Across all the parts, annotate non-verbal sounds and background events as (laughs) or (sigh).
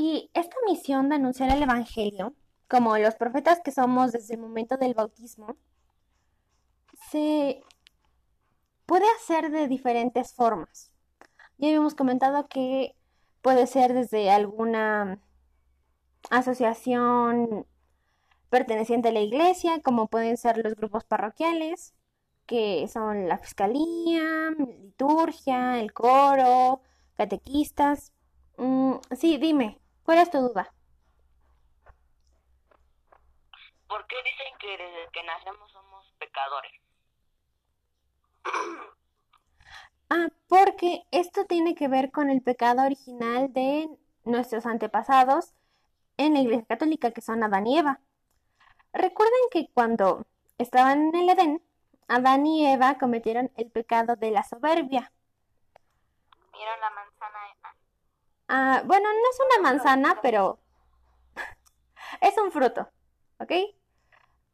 Y esta misión de anunciar el Evangelio, como los profetas que somos desde el momento del bautismo, se puede hacer de diferentes formas. Ya habíamos comentado que puede ser desde alguna asociación perteneciente a la iglesia, como pueden ser los grupos parroquiales, que son la fiscalía, liturgia, el coro, catequistas. Mm, sí, dime, ¿cuál es tu duda? ¿Por qué dicen que desde que nacemos somos pecadores? (clears throat) Ah, porque esto tiene que ver con el pecado original de nuestros antepasados en la Iglesia Católica, que son Adán y Eva. Recuerden que cuando estaban en el Edén, Adán y Eva cometieron el pecado de la soberbia. ¿Vieron la manzana? Ah, bueno, no es una manzana, pero (laughs) es un fruto, ¿ok?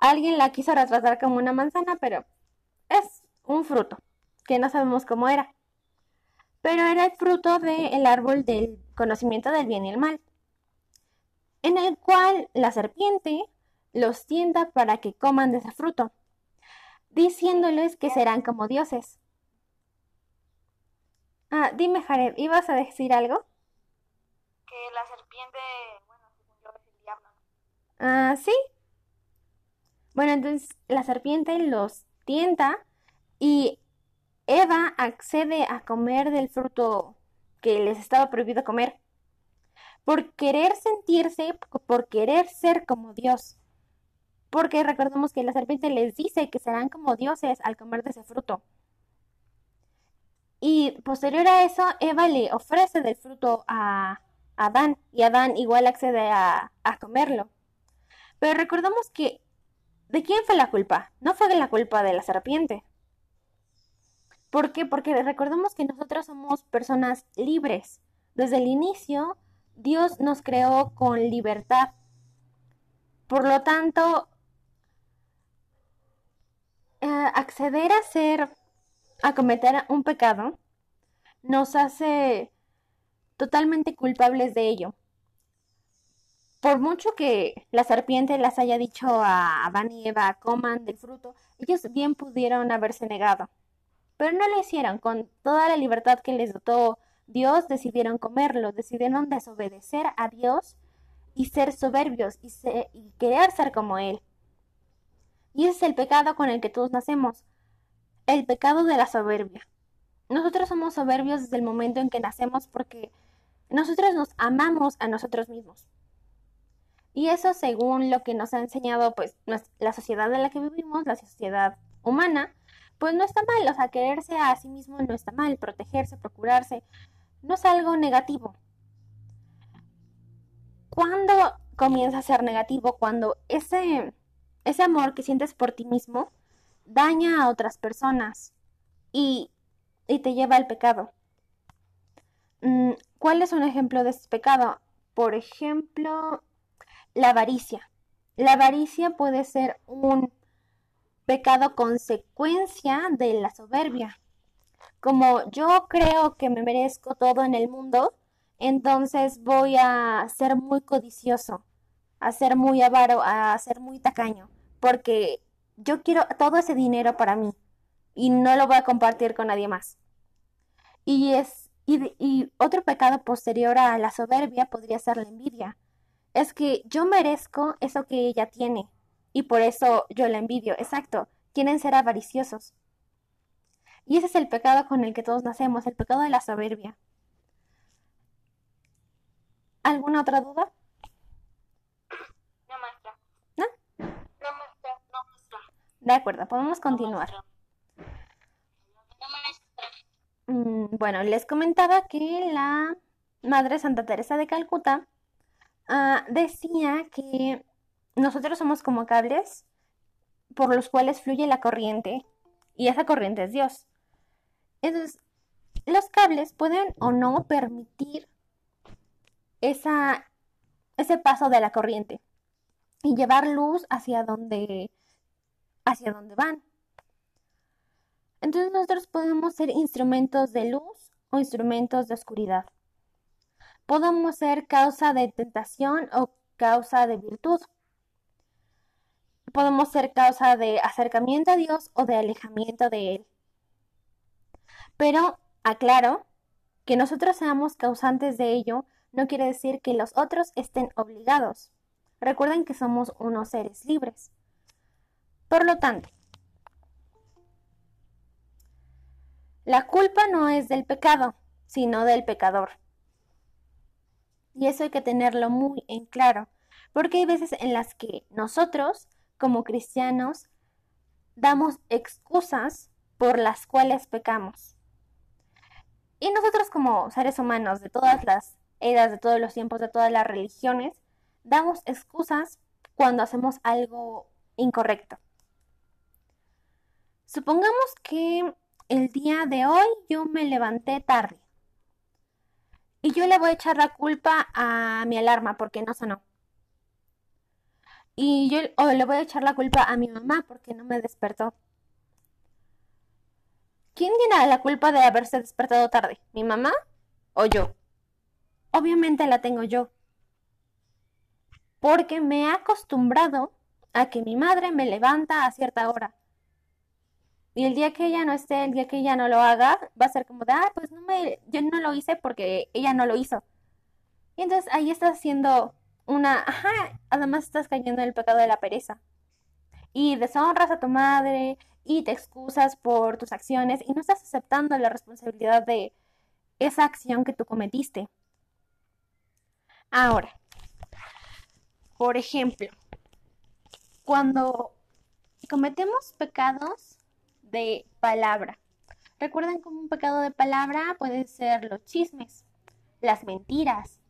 Alguien la quiso retratar como una manzana, pero es un fruto que no sabemos cómo era. Pero era el fruto del árbol del conocimiento del bien y el mal, en el cual la serpiente los tienda para que coman de ese fruto, diciéndoles que serán como dioses. Ah, dime, Jared, ¿ibas a decir algo? Que la serpiente, bueno, según yo es el diablo. Ah, sí. Bueno, entonces la serpiente los tienta y Eva accede a comer del fruto que les estaba prohibido comer por querer sentirse, por querer ser como Dios. Porque recordemos que la serpiente les dice que serán como dioses al comer de ese fruto. Y posterior a eso, Eva le ofrece del fruto a Adán y Adán igual accede a, a comerlo. Pero recordemos que, ¿de quién fue la culpa? No fue la culpa de la serpiente. ¿Por qué? Porque recordemos que nosotros somos personas libres. Desde el inicio, Dios nos creó con libertad. Por lo tanto, eh, acceder a ser, a cometer un pecado, nos hace totalmente culpables de ello. Por mucho que la serpiente les haya dicho a Adán y Eva coman del fruto, ellos bien pudieron haberse negado. Pero no lo hicieron, con toda la libertad que les dotó Dios, decidieron comerlo, decidieron desobedecer a Dios y ser soberbios y, y querer ser como Él. Y ese es el pecado con el que todos nacemos, el pecado de la soberbia. Nosotros somos soberbios desde el momento en que nacemos porque nosotros nos amamos a nosotros mismos. Y eso según lo que nos ha enseñado pues la sociedad en la que vivimos, la sociedad humana, pues no está mal, o sea, quererse a sí mismo no está mal, protegerse, procurarse, no es algo negativo. ¿Cuándo comienza a ser negativo? Cuando ese, ese amor que sientes por ti mismo daña a otras personas y, y te lleva al pecado. Mm, ¿Cuál es un ejemplo de este pecado? Por ejemplo, la avaricia. La avaricia puede ser un pecado consecuencia de la soberbia. Como yo creo que me merezco todo en el mundo, entonces voy a ser muy codicioso, a ser muy avaro, a ser muy tacaño, porque yo quiero todo ese dinero para mí y no lo voy a compartir con nadie más. Y es y, y otro pecado posterior a la soberbia podría ser la envidia. Es que yo merezco eso que ella tiene y por eso yo la envidio. Exacto, quieren ser avariciosos. Y ese es el pecado con el que todos nacemos, el pecado de la soberbia. ¿Alguna otra duda? No, maestra. ¿No? No, maestra. No, maestra. De acuerdo, podemos continuar. No, bueno, les comentaba que la Madre Santa Teresa de Calcuta ah, decía que nosotros somos como cables por los cuales fluye la corriente y esa corriente es Dios. Entonces, los cables pueden o no permitir ese paso de la corriente y llevar luz hacia donde, hacia donde van. Entonces nosotros podemos ser instrumentos de luz o instrumentos de oscuridad. podemos ser causa de tentación o causa de virtud. Podemos ser causa de acercamiento a Dios o de alejamiento de Él. Pero aclaro que nosotros seamos causantes de ello no quiere decir que los otros estén obligados. Recuerden que somos unos seres libres. Por lo tanto, la culpa no es del pecado, sino del pecador. Y eso hay que tenerlo muy en claro, porque hay veces en las que nosotros, como cristianos, damos excusas por las cuales pecamos. Y nosotros como seres humanos de todas las eras, de todos los tiempos, de todas las religiones, damos excusas cuando hacemos algo incorrecto. Supongamos que el día de hoy yo me levanté tarde y yo le voy a echar la culpa a mi alarma porque no sonó. Y yo le voy a echar la culpa a mi mamá porque no me despertó. ¿Quién tiene la culpa de haberse despertado tarde? ¿Mi mamá o yo? Obviamente la tengo yo. Porque me he acostumbrado a que mi madre me levanta a cierta hora. Y el día que ella no esté, el día que ella no lo haga, va a ser como de, ah, pues no me, yo no lo hice porque ella no lo hizo. Y entonces ahí estás haciendo una, ajá, además estás cayendo en el pecado de la pereza. Y deshonras a tu madre y te excusas por tus acciones y no estás aceptando la responsabilidad de esa acción que tú cometiste. Ahora, por ejemplo, cuando cometemos pecados, de palabra. Recuerden como un pecado de palabra puede ser los chismes, las mentiras.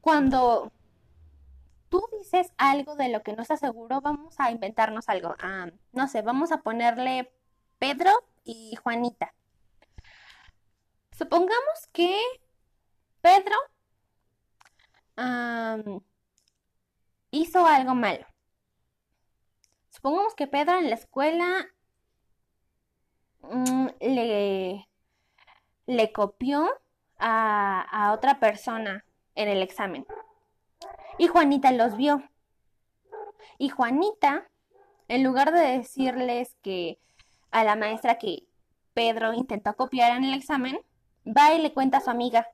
Cuando tú dices algo de lo que no estás seguro, vamos a inventarnos algo. Ah, no sé, vamos a ponerle Pedro y Juanita. Supongamos que Pedro hizo algo malo. Supongamos que Pedro en la escuela mm, le, le, copió a, a otra persona en el examen. Y Juanita los vio. Y Juanita, en lugar de decirles que a la maestra que Pedro intentó copiar en el examen, va y le cuenta a su amiga.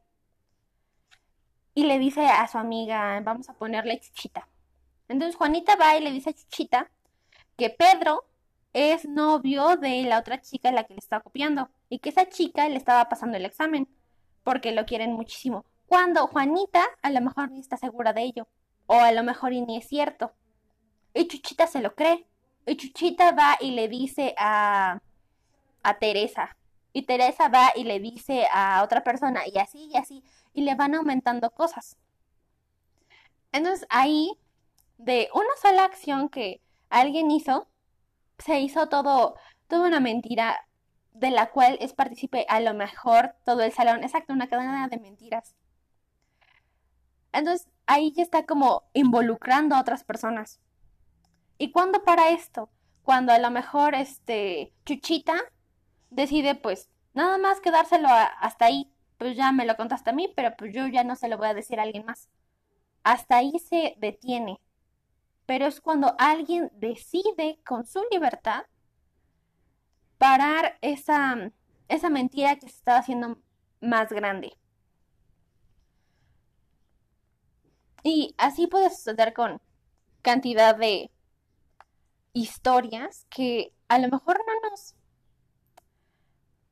Y le dice a su amiga, vamos a ponerle chichita. Entonces Juanita va y le dice a Chichita que Pedro es novio de la otra chica en la que le estaba copiando y que esa chica le estaba pasando el examen porque lo quieren muchísimo. Cuando Juanita a lo mejor ni está segura de ello o a lo mejor ni es cierto. Y Chuchita se lo cree. Y Chuchita va y le dice a, a Teresa. Y Teresa va y le dice a otra persona y así y así. Y le van aumentando cosas. Entonces ahí, de una sola acción que alguien hizo, se hizo todo, toda una mentira de la cual es partícipe a lo mejor todo el salón. Exacto, una cadena de mentiras. Entonces ahí ya está como involucrando a otras personas. ¿Y cuándo para esto? Cuando a lo mejor este Chuchita decide pues nada más quedárselo hasta ahí. Pues ya me lo contaste a mí, pero pues yo ya no se lo voy a decir a alguien más. Hasta ahí se detiene pero es cuando alguien decide con su libertad parar esa, esa mentira que se estaba haciendo más grande. Y así puede suceder con cantidad de historias que a lo mejor no nos...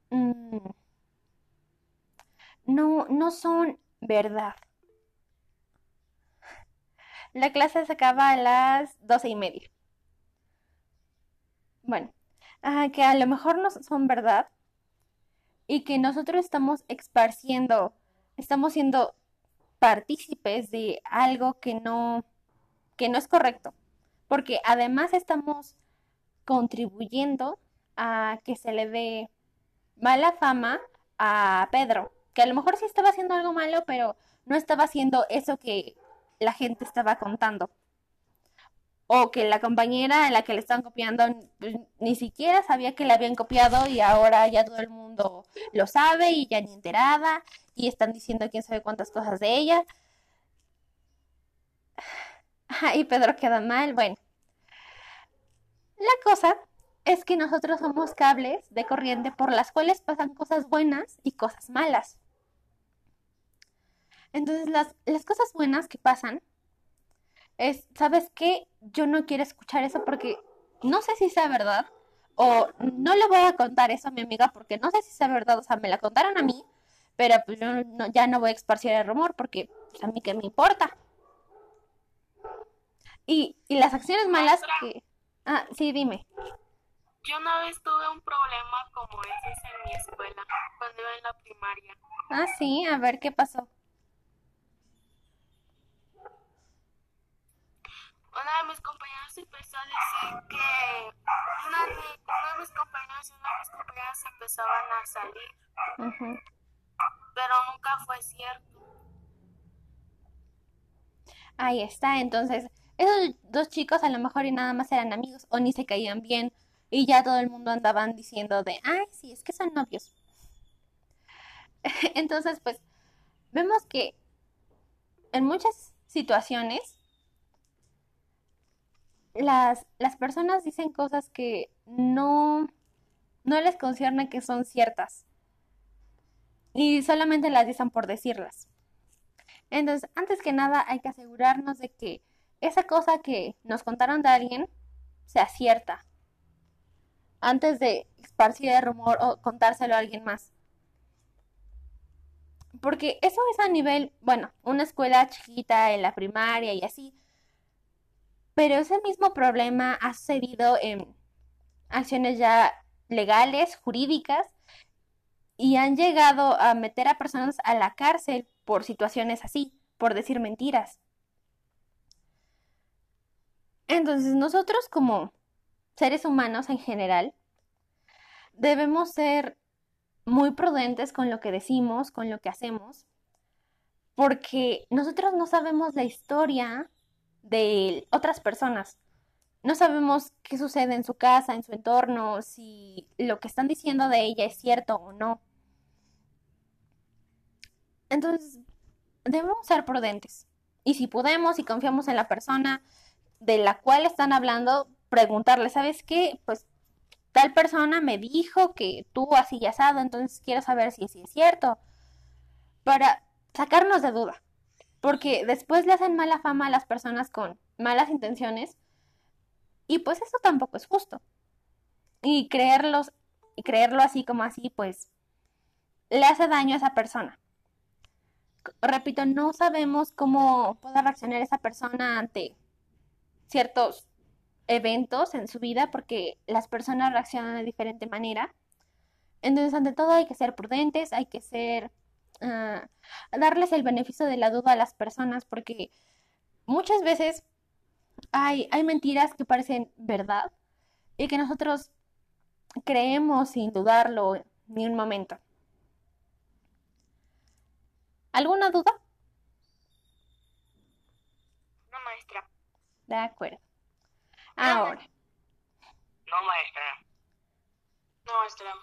Mm, no, no son verdad. La clase se acaba a las doce y media. Bueno, que a lo mejor no son verdad y que nosotros estamos esparciendo, estamos siendo partícipes de algo que no, que no es correcto, porque además estamos contribuyendo a que se le dé mala fama a Pedro, que a lo mejor sí estaba haciendo algo malo, pero no estaba haciendo eso que la gente estaba contando. o que la compañera a la que le estaban copiando pues, ni siquiera sabía que la habían copiado y ahora ya todo el mundo lo sabe y ya ni enterada y están diciendo quién sabe cuántas cosas de ella. Y Pedro queda mal, bueno. La cosa es que nosotros somos cables de corriente por las cuales pasan cosas buenas y cosas malas. Entonces las, las cosas buenas que pasan es, ¿sabes qué? Yo no quiero escuchar eso porque no sé si sea verdad o no le voy a contar eso a mi amiga porque no sé si sea verdad, o sea, me la contaron a mí, pero pues yo ya no voy a esparcir el rumor porque pues, a mí qué me importa. Y, y las acciones malas que... Ah, sí, dime. Yo una vez tuve un problema como ese en mi escuela, cuando iba en la primaria. Ah, sí, a ver qué pasó. Una de mis compañeros empezó a decir que una de, de mis compañeros y una de mis compañeras empezaban a salir. Pero nunca fue cierto. Ahí está, entonces, esos dos chicos a lo mejor y nada más eran amigos o ni se caían bien y ya todo el mundo andaban diciendo de, ay, sí, es que son novios. (laughs) Entonces, pues, vemos que en muchas situaciones las, las personas dicen cosas que no, no les concierne que son ciertas. Y solamente las dicen por decirlas. Entonces, antes que nada, hay que asegurarnos de que esa cosa que nos contaron de alguien sea cierta. Antes de esparcir el rumor o contárselo a alguien más. Porque eso es a nivel, bueno, una escuela chiquita en la primaria y así. Pero ese mismo problema ha sucedido en acciones ya legales, jurídicas, y han llegado a meter a personas a la cárcel por situaciones así, por decir mentiras. Entonces nosotros como seres humanos en general debemos ser muy prudentes con lo que decimos, con lo que hacemos, porque nosotros no sabemos la historia de otras personas. No sabemos qué sucede en su casa, en su entorno, si lo que están diciendo de ella es cierto o no. Entonces, debemos ser prudentes. Y si podemos y confiamos en la persona de la cual están hablando, preguntarle, ¿sabes qué? Pues tal persona me dijo que tú así y asado, entonces quiero saber si, si es cierto. Para sacarnos de duda porque después le hacen mala fama a las personas con malas intenciones y pues eso tampoco es justo. Y creerlos y creerlo así como así, pues le hace daño a esa persona. Repito, no sabemos cómo pueda reaccionar esa persona ante ciertos eventos en su vida porque las personas reaccionan de diferente manera. Entonces, ante todo hay que ser prudentes, hay que ser a darles el beneficio de la duda a las personas porque muchas veces hay, hay mentiras que parecen verdad y que nosotros creemos sin dudarlo ni un momento. ¿Alguna duda? No, maestra. De acuerdo. Ahora. No, maestra. No, maestra.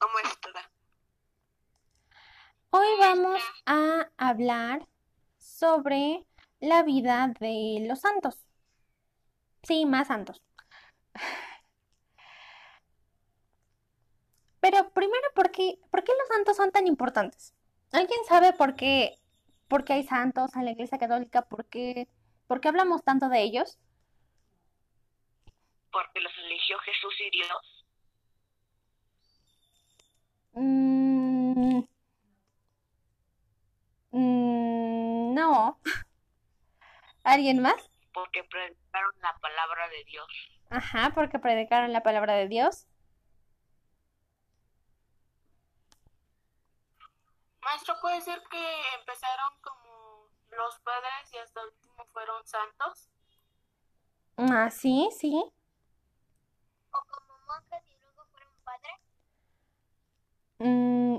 No, maestra. Hoy vamos a hablar sobre la vida de los santos. Sí, más santos. Pero primero, ¿por qué, ¿por qué los santos son tan importantes? ¿Alguien sabe por qué, por qué hay santos en la Iglesia Católica? ¿Por qué, por qué hablamos tanto de ellos? Porque los eligió Jesús y Dios. Mm, Mm, no. ¿Alguien más? Porque predicaron la palabra de Dios. Ajá, porque predicaron la palabra de Dios. Maestro, ¿puede ser que empezaron como los padres y hasta el último fueron santos? Ah, sí, sí. ¿O como monjes y luego fueron padres? Mm,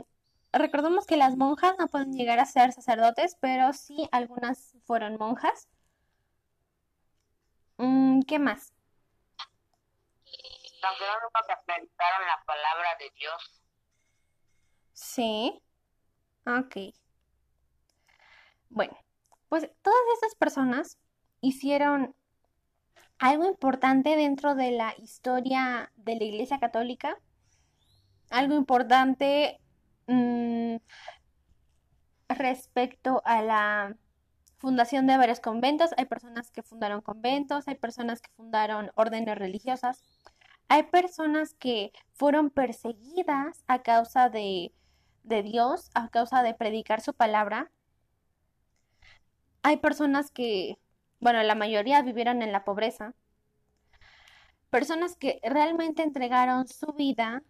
recordemos que las monjas no pueden llegar a ser sacerdotes, pero sí algunas fueron monjas. Mm, ¿Qué más? También nunca predicaron la palabra de Dios. Sí. Ok. Bueno, pues todas estas personas hicieron algo importante dentro de la historia de la Iglesia Católica, algo importante mm, respecto a la fundación de varios conventos. Hay personas que fundaron conventos, hay personas que fundaron órdenes religiosas, hay personas que fueron perseguidas a causa de, de Dios, a causa de predicar su palabra. Hay personas que bueno, la mayoría vivieron en la pobreza, personas que realmente entregaron su vida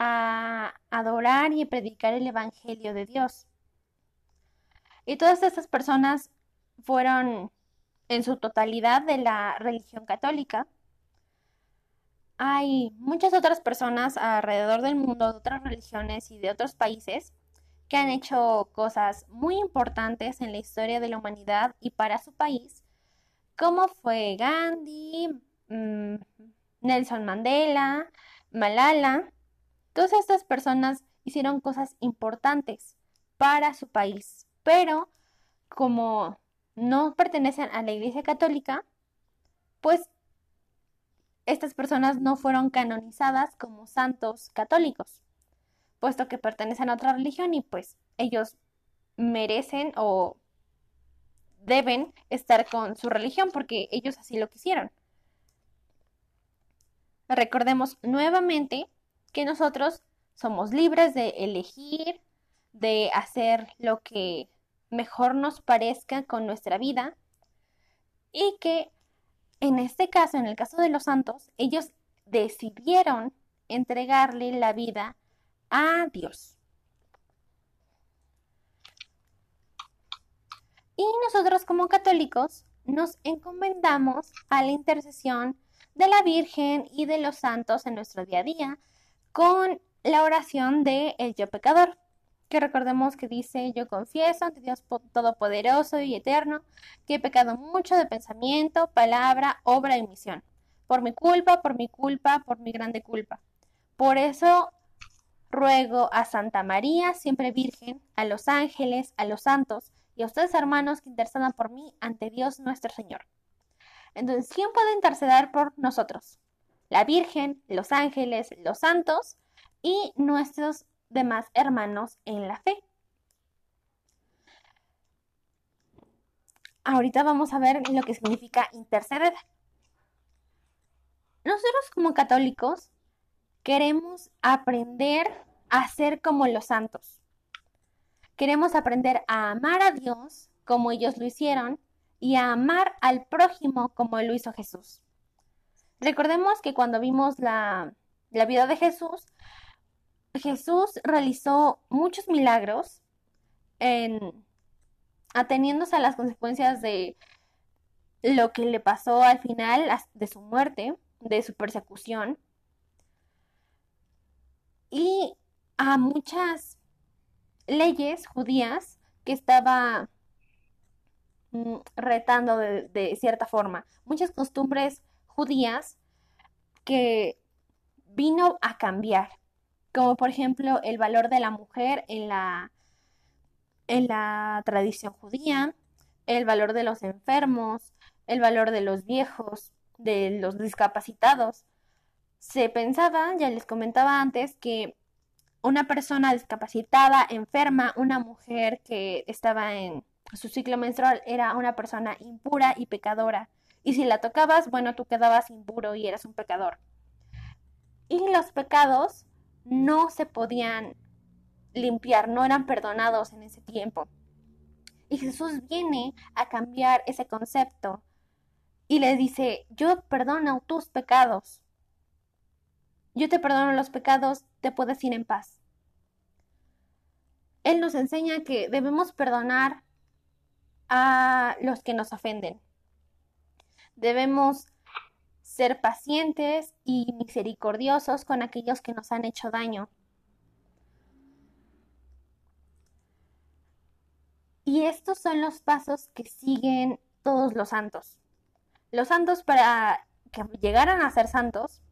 a adorar y predicar el Evangelio de Dios. Y todas estas personas fueron en su totalidad de la religión católica. Hay muchas otras personas alrededor del mundo de otras religiones y de otros países que han hecho cosas muy importantes en la historia de la humanidad y para su país como fue Gandhi, mm, Nelson Mandela, Malala. Todas estas personas hicieron cosas importantes para su país, pero como no pertenecen a la Iglesia Católica, pues estas personas no fueron canonizadas como santos católicos, puesto que pertenecen a otra religión y pues ellos merecen o deben estar con su religión porque ellos así lo quisieron. Recordemos nuevamente que nosotros somos libres de elegir, de hacer lo que mejor nos parezca con nuestra vida y que en este caso, en el caso de los santos, ellos decidieron entregarle la vida a Dios. Y nosotros como católicos nos encomendamos a la intercesión de la Virgen y de los santos en nuestro día a día con la oración de el yo pecador, que recordemos que dice yo confieso ante Dios Todopoderoso y Eterno que he pecado mucho de pensamiento, palabra, obra y misión, por mi culpa, por mi culpa, por mi grande culpa. Por eso ruego a Santa María, siempre Virgen, a los ángeles, a los santos, y a ustedes hermanos que intercedan por mí ante Dios nuestro Señor. Entonces, ¿quién puede interceder por nosotros? La Virgen, los ángeles, los santos y nuestros demás hermanos en la fe. Ahorita vamos a ver lo que significa interceder. Nosotros como católicos queremos aprender a ser como los santos. Queremos aprender a amar a Dios como ellos lo hicieron y a amar al prójimo como lo hizo Jesús. Recordemos que cuando vimos la, vida de Jesús, Jesús realizó muchos milagros en, ateniéndose a las consecuencias de lo que le pasó al final de su muerte, de su persecución, y a muchas leyes judías que estaba mm, retando de, cierta forma. Muchas costumbres judías que vino a cambiar, como por ejemplo el valor de la mujer en la, en la tradición judía, el valor de los enfermos, el valor de los viejos, de los discapacitados. Se pensaba, ya les comentaba antes, que una persona discapacitada, enferma, una mujer que estaba en su ciclo menstrual era una persona impura y pecadora. Y si la tocabas, bueno, tú quedabas impuro y eras un pecador. Y los pecados no se podían limpiar, no eran perdonados en ese tiempo. Y Jesús viene a cambiar ese concepto y le dice, yo perdono tus pecados. Yo te perdono los pecados te puedes ir en paz. Él nos enseña que debemos perdonar a los que nos ofenden. Debemos ser pacientes y misericordiosos con aquellos que nos han hecho daño. Y estos son los pasos que siguen todos los santos. Los santos para que llegaran a ser santos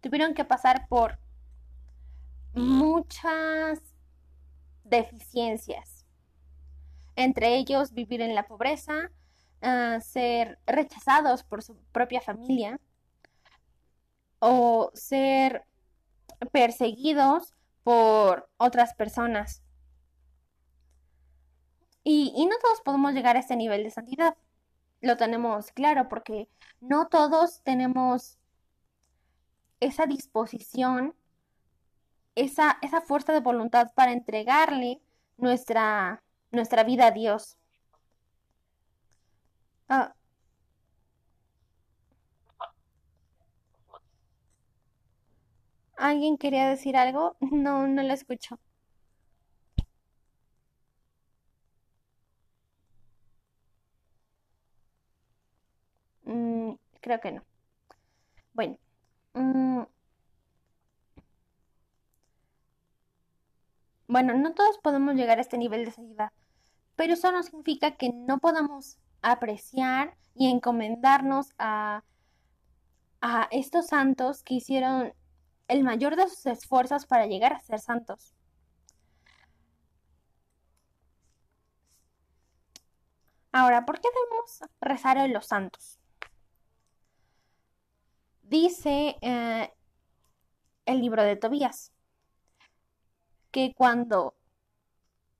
tuvieron que pasar por muchas deficiencias. Entre ellos vivir en la pobreza, ah, ser rechazados por su propia familia o ser perseguidos por otras personas. Y, no todos podemos llegar a este nivel de santidad. Lo tenemos claro porque no todos tenemos esa disposición, esa, esa fuerza de voluntad para entregarle nuestra, nuestra vida a Dios. Ah. ¿Alguien quería decir algo? (laughs) No, no lo escucho. Mm, creo que no. Bueno. Mm, bueno, no todos podemos llegar a este nivel de santidad, pero eso no significa que no podamos apreciar y encomendarnos a, a estos santos que hicieron el mayor de sus esfuerzos para llegar a ser santos. Ahora, ¿por qué debemos rezar a los santos? Dice eh, el libro de Tobías que cuando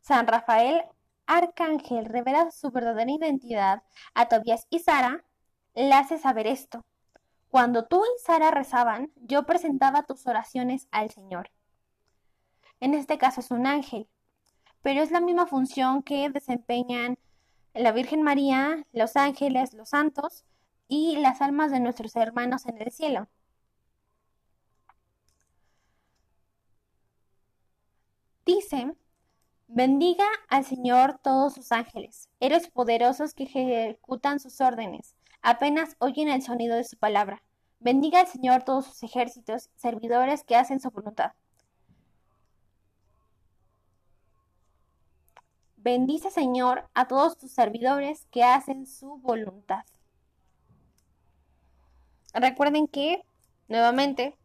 San Rafael Arcángel revela su verdadera identidad a Tobías y Sara, le hace saber esto. Cuando tú y Sara rezaban, yo presentaba tus oraciones al Señor. En este caso es un ángel, pero es la misma función que desempeñan la Virgen María, los ángeles, los santos y las almas de nuestros hermanos en el cielo. Dice, bendiga al Señor todos sus ángeles, eres poderosos que ejecutan sus órdenes, apenas oyen el sonido de su palabra. Bendiga al Señor todos sus ejércitos, servidores que hacen su voluntad. Bendice, Señor, a todos tus servidores que hacen su voluntad. Recuerden que, nuevamente,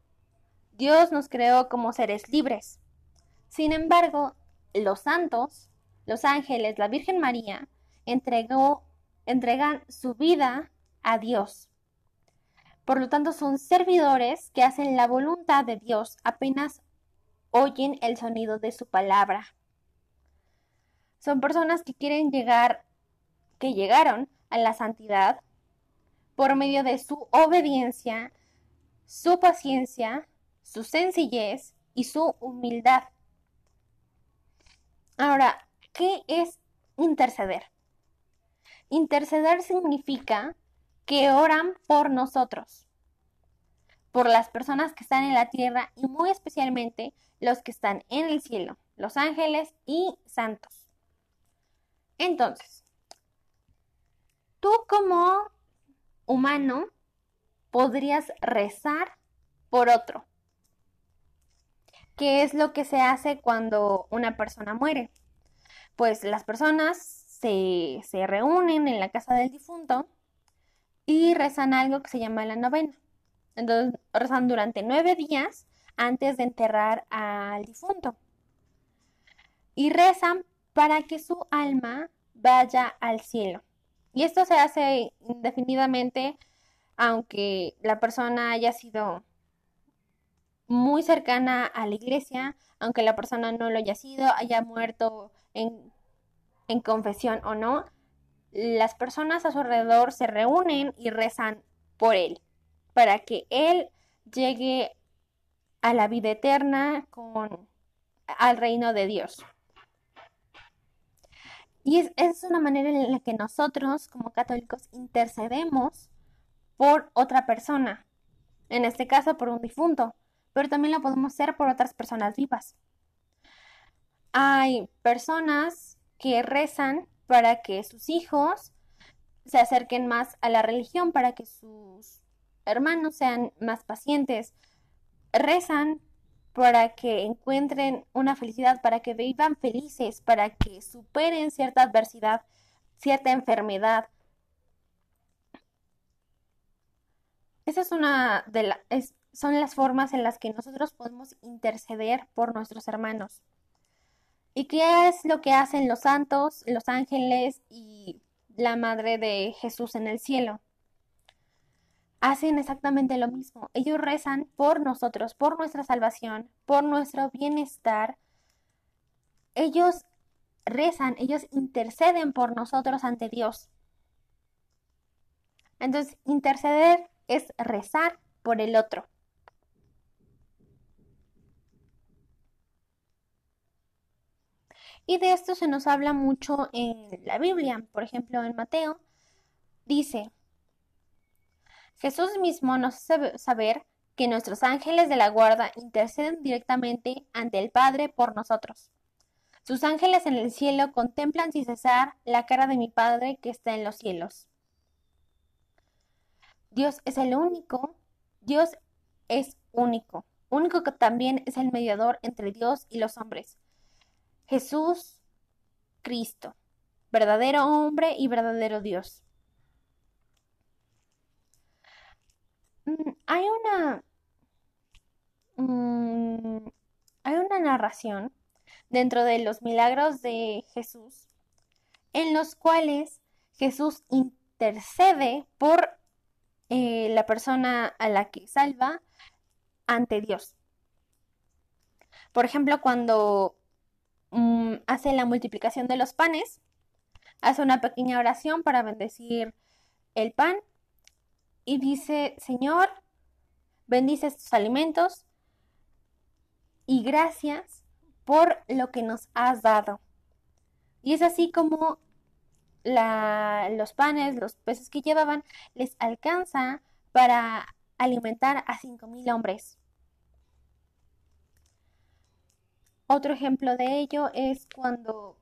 Dios nos creó como seres libres. Sin embargo, los santos, los ángeles, la Virgen María, entregó, entregan su vida a Dios. Por lo tanto, son servidores que hacen la voluntad de Dios apenas oyen el sonido de su palabra. Son personas que quieren llegar, que llegaron a la santidad por medio de su obediencia, su paciencia, su sencillez y su humildad. Ahora, ¿qué es interceder? Interceder significa que oran por nosotros, por las personas que están en la tierra y muy especialmente los que están en el cielo, los ángeles y santos. Entonces, tú como humano podrías rezar por otro. ¿Qué es lo que se hace cuando una persona muere? Pues las personas se, se reúnen en la casa del difunto y rezan algo que se llama la novena. Entonces rezan durante nueve días antes de enterrar al difunto. Y rezan para que su alma vaya al cielo. Y esto se hace indefinidamente aunque la persona haya sido muy cercana a la iglesia, aunque la persona no lo haya sido, haya muerto en, en confesión o no, las personas a su alrededor se reúnen y rezan por él, para que él llegue a la vida eterna con al reino de Dios. Y es, es, una manera en la que nosotros como católicos intercedemos por otra persona, en este caso por un difunto, pero también lo podemos hacer por otras personas vivas. Hay personas que rezan para que sus hijos se acerquen más a la religión, para que sus hermanos sean más pacientes. Rezan para que encuentren una felicidad, para que vivan felices, para que superen cierta adversidad, cierta enfermedad. esa es una de las, son las formas en las que nosotros podemos interceder por nuestros hermanos. ¿Y qué es lo que hacen los santos, los ángeles y la Madre de Jesús en el cielo? Hacen exactamente lo mismo. Ellos rezan por nosotros, por nuestra salvación, por nuestro bienestar. Ellos rezan, ellos interceden por nosotros ante Dios. Entonces, interceder es rezar por el otro. Y de esto se nos habla mucho en la Biblia. Por ejemplo, en Mateo dice, Jesús mismo nos hace saber que nuestros ángeles de la guarda interceden directamente ante el Padre por nosotros. Sus ángeles en el cielo contemplan sin cesar la cara de mi Padre que está en los cielos. Dios es el único, Dios es único, único que también es el mediador entre Dios y los hombres. Jesús Cristo, verdadero hombre y verdadero Dios. Mm, hay una mm, hay una narración dentro de los milagros de Jesús en los cuales Jesús intercede por eh, la persona a la que salva ante Dios. Por ejemplo, cuando Mm, hace la multiplicación de los panes, hace una pequeña oración para bendecir el pan y dice, Señor, bendice estos alimentos y gracias por lo que nos has dado. Y es así como los panes, los peces que llevaban, les alcanza para alimentar a cinco mil hombres. Otro ejemplo de ello es cuando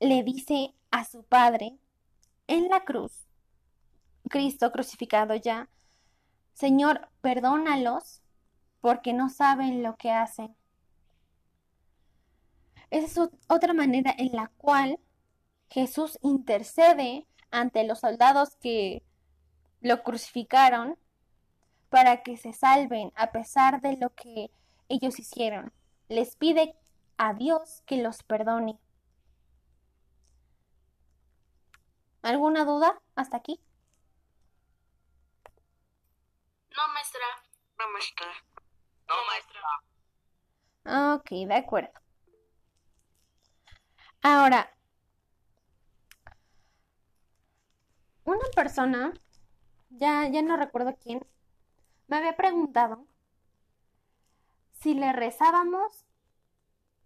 le dice a su padre en la cruz, Cristo crucificado ya, Señor, perdónalos porque no saben lo que hacen. Esa es otra manera en la cual Jesús intercede ante los soldados que lo crucificaron para que se salven a pesar de lo que ellos hicieron. Les pide a Dios que los perdone. ¿Alguna duda hasta aquí? No, maestra. No, maestra. No, maestra. Ok, de acuerdo. Ahora, una persona, ya, ya no recuerdo quién, me había preguntado si le rezábamos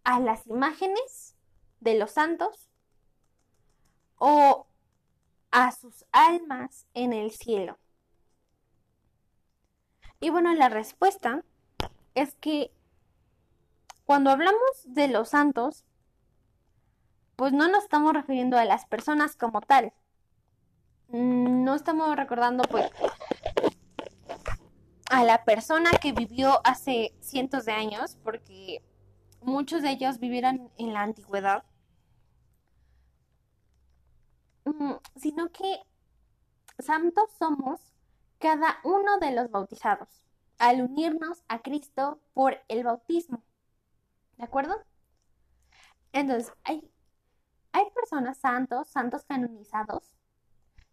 a las imágenes de los santos o a sus almas en el cielo. Y bueno, la respuesta es que cuando hablamos de los santos, pues no nos estamos refiriendo a las personas como tal. No estamos recordando pues a la persona que vivió hace cientos de años, porque muchos de ellos vivieron en la antigüedad, mm, sino que santos somos cada uno de los bautizados, al unirnos a Cristo por el bautismo. ¿De acuerdo? Entonces, hay, hay personas santos, santos canonizados,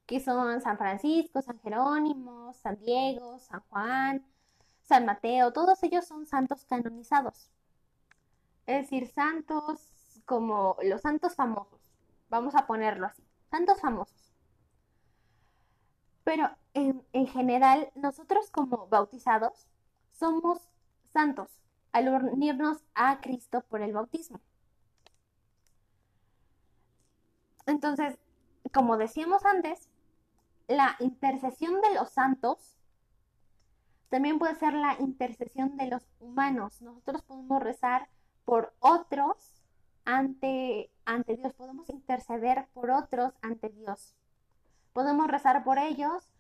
que son San Francisco, San Jerónimo, San Diego, San Juan, San Mateo, todos ellos son santos canonizados. Es decir, santos como los santos famosos, vamos a ponerlo así, santos famosos. Pero en, en general, nosotros como bautizados somos santos al unirnos a Cristo por el bautismo. Entonces, como decíamos antes, la intercesión de los santos también puede ser la intercesión de los humanos. Nosotros podemos rezar por otros ante, ante Dios, podemos interceder por otros ante Dios. Podemos rezar por ellos,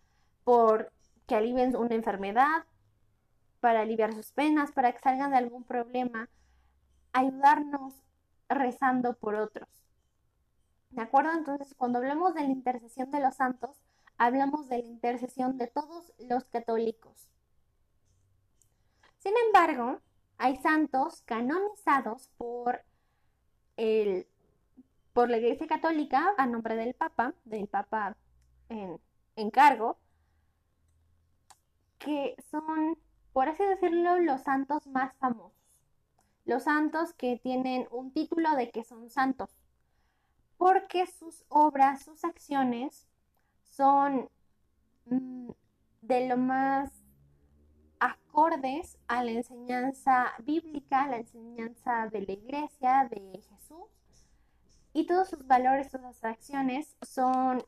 por que alivien una enfermedad, para aliviar sus penas, para que salgan de algún problema, ayudarnos rezando por otros. ¿De acuerdo? Entonces, cuando hablemos de la intercesión de los santos, hablamos de la intercesión de todos los católicos. Sin embargo, hay santos canonizados por, el, por la Iglesia Católica a nombre del Papa, del Papa en, en cargo, que son, por así decirlo, los santos más famosos. Los santos que tienen un título de que son santos, porque sus obras, sus acciones son mm, de lo más acordes a la enseñanza bíblica, a la enseñanza de la iglesia, de Jesús. Y todos sus valores, sus acciones son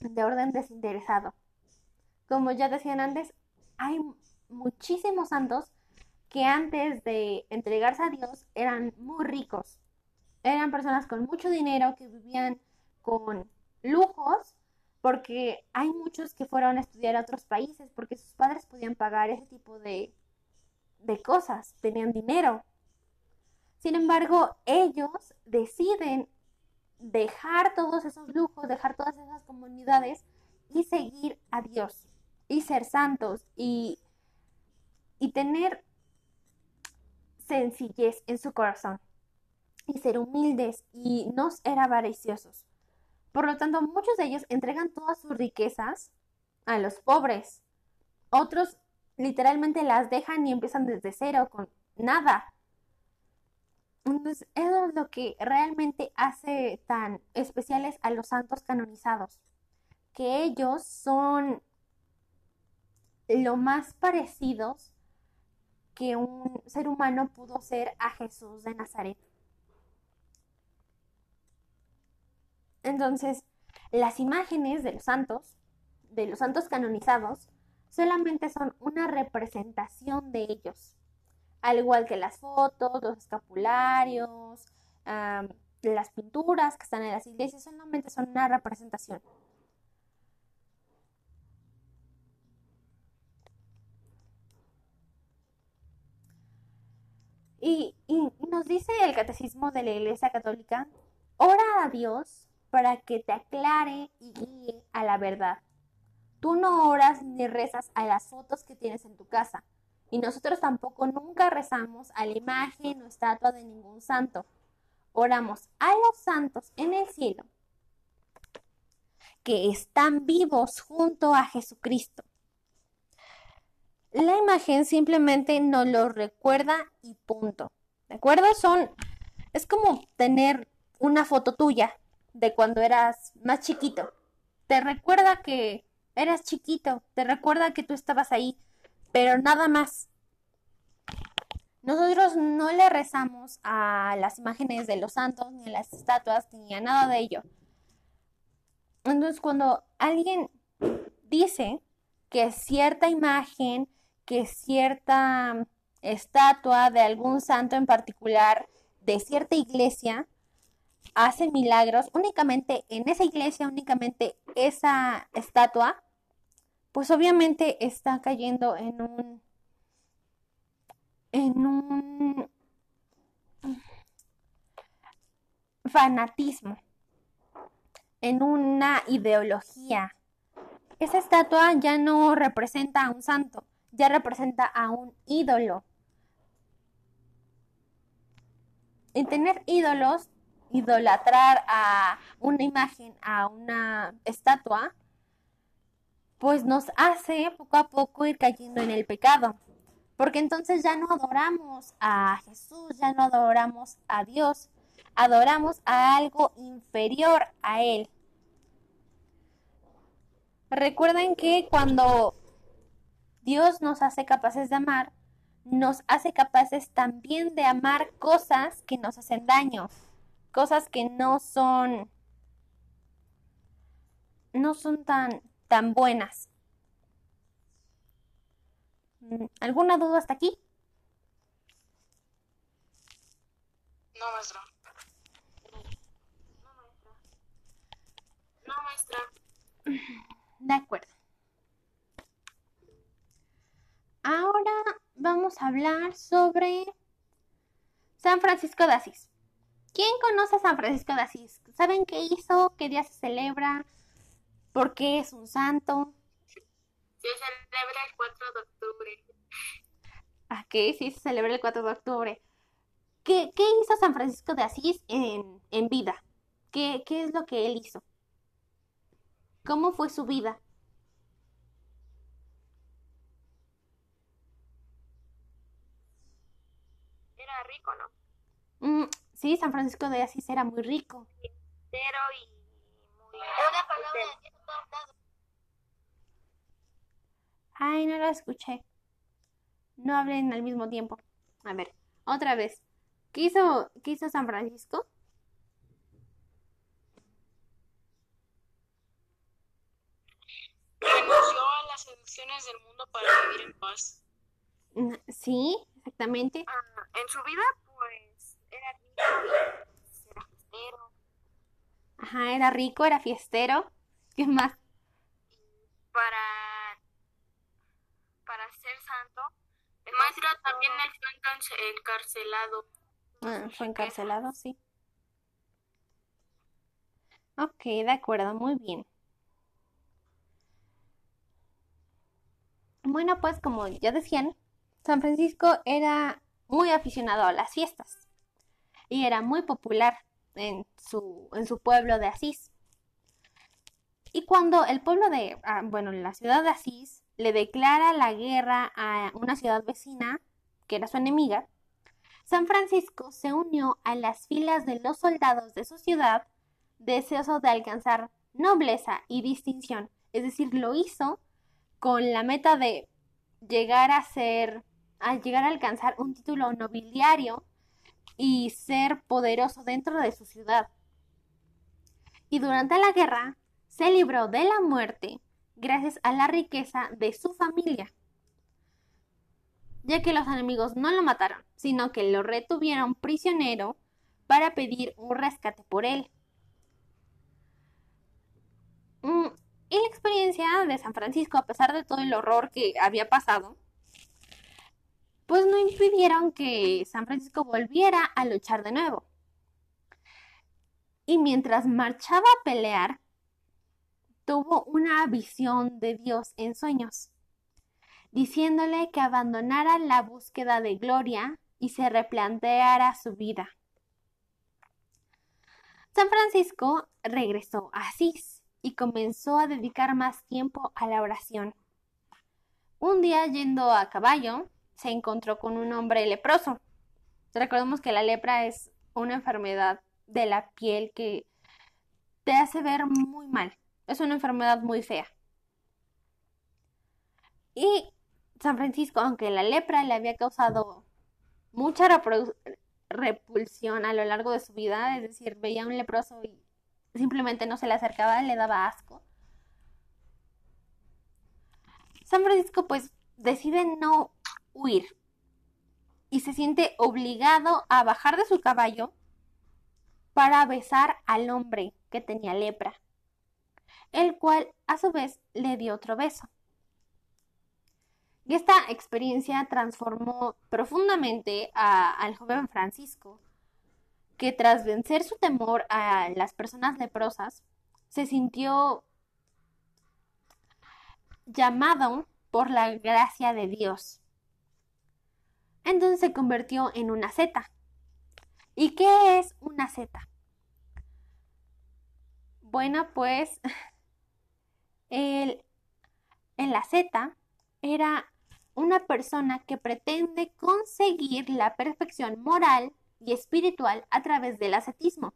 de orden desinteresado. Como ya decían antes, hay muchísimos santos que antes de entregarse a Dios eran muy ricos. Eran personas con mucho dinero que vivían con lujos porque hay muchos que fueron a estudiar a otros países porque sus padres podían pagar ese tipo de, de cosas, tenían dinero. Sin embargo, ellos deciden dejar todos esos lujos, dejar todas esas comunidades y seguir a Dios y ser santos y, y tener sencillez en su corazón y ser humildes y no ser avariciosos. Por lo tanto, muchos de ellos entregan todas sus riquezas a los pobres. Otros literalmente las dejan y empiezan desde cero, con nada. Entonces, eso es lo que realmente hace tan especiales a los santos canonizados, que ellos son lo más parecidos que un ser humano pudo ser a Jesús de Nazaret. Entonces, las imágenes de los santos, de los santos canonizados, solamente son una representación de ellos. Al igual que las fotos, los escapularios, las pinturas que están en las iglesias, solamente son una representación. Y, nos dice el catecismo de la Iglesia Católica, ora a Dios para que te aclare y guíe a la verdad. Tú no oras ni rezas a las fotos que tienes en tu casa. Y nosotros tampoco nunca rezamos a la imagen o estatua de ningún santo. Oramos a los santos en el cielo que están vivos junto a Jesucristo. La imagen simplemente nos lo recuerda y punto. ¿De acuerdo? Son, es como tener una foto tuya de cuando eras más chiquito. Te recuerda que eras chiquito, te recuerda que tú estabas ahí, pero nada más. Nosotros no le rezamos a las imágenes de los santos, ni a las estatuas, ni a nada de ello. Entonces, cuando alguien dice que cierta imagen, que cierta estatua de algún santo en particular, de cierta iglesia, hace milagros, únicamente en esa iglesia, únicamente esa estatua, pues obviamente está cayendo en un en un fanatismo, en una ideología. Esa estatua ya no representa a un santo, ya representa a un ídolo. Y tener ídolos idolatrar a una imagen, a una estatua, pues nos hace poco a poco ir cayendo en el pecado. Porque entonces ya no adoramos a Jesús, ya no adoramos a Dios, adoramos a algo inferior a Él. Recuerden que cuando Dios nos hace capaces de amar, nos hace capaces también de amar cosas que nos hacen daño cosas que no son no son tan tan buenas. Mm, ¿Alguna duda hasta aquí? No, maestra. No, maestra. No, maestra. De acuerdo. Ahora vamos a hablar sobre San Francisco de Asís. ¿Quién conoce a San Francisco de Asís? ¿Saben qué hizo? ¿Qué día se celebra? ¿Por qué es un santo? Se celebra el 4 de octubre. ¿A qué? Sí, se celebra el 4 de octubre. ¿Qué, qué hizo San Francisco de Asís en, en vida? ¿Qué, ¿Qué es lo que él hizo? ¿Cómo fue su vida? Era rico, ¿no? Mm, sí, San Francisco de Asís era muy rico. Pero y muy... Una palabra Ay, no lo escuché. No hablen al mismo tiempo. A ver, otra vez. ¿Qué hizo, qué hizo San Francisco? renunció a las seducciones del mundo para vivir en paz. Mm, Sí, exactamente. Ah, en su vida, pues, era era fiestero. Ajá, era rico, era fiestero. ¿Qué más? Para, para ser santo, el maestro también él fue encarce- encarcelado. Ah, fue encarcelado, sí. Ok, de acuerdo, muy bien. Bueno, pues como ya decían, San Francisco era muy aficionado a las fiestas y era muy popular en su, en su pueblo de Asís. Y cuando el pueblo de, ah, bueno, la ciudad de Asís le declara la guerra a una ciudad vecina, que era su enemiga, San Francisco se unió a las filas de los soldados de su ciudad, deseoso de alcanzar nobleza y distinción. Es decir, lo hizo con la meta de llegar a ser, a llegar a alcanzar un título nobiliario y ser poderoso dentro de su ciudad. Y durante la guerra se libró de la muerte gracias a la riqueza de su familia, ya que los enemigos no lo mataron, sino que lo retuvieron prisionero para pedir un rescate por él. Mm, y la experiencia de San Francisco, a pesar de todo el horror que había pasado, pues no impidieron que San Francisco volviera a luchar de nuevo. Y mientras marchaba a pelear, tuvo una visión de Dios en sueños, diciéndole que abandonara la búsqueda de gloria y se replanteara su vida. San Francisco regresó a Asís y comenzó a dedicar más tiempo a la oración. Un día yendo a caballo, se encontró con un hombre leproso. Recordemos que la lepra es una enfermedad de la piel que te hace ver muy mal. Es una enfermedad muy fea. Y San Francisco, aunque la lepra le había causado mucha repulsión a lo largo de su vida, es decir, veía a un leproso y simplemente no se le acercaba, le daba asco. San Francisco pues decide no huir y se siente obligado a bajar de su caballo para besar al hombre que tenía lepra, el cual a su vez le dio otro beso. Y esta experiencia transformó profundamente a- al joven Francisco, que tras vencer su temor a las personas leprosas, se sintió llamado por la gracia de Dios. Entonces se convirtió en una zeta. ¿Y qué es una zeta? Bueno, pues (laughs) el, en la zeta era una persona que pretende conseguir la perfección moral y espiritual a través del ascetismo.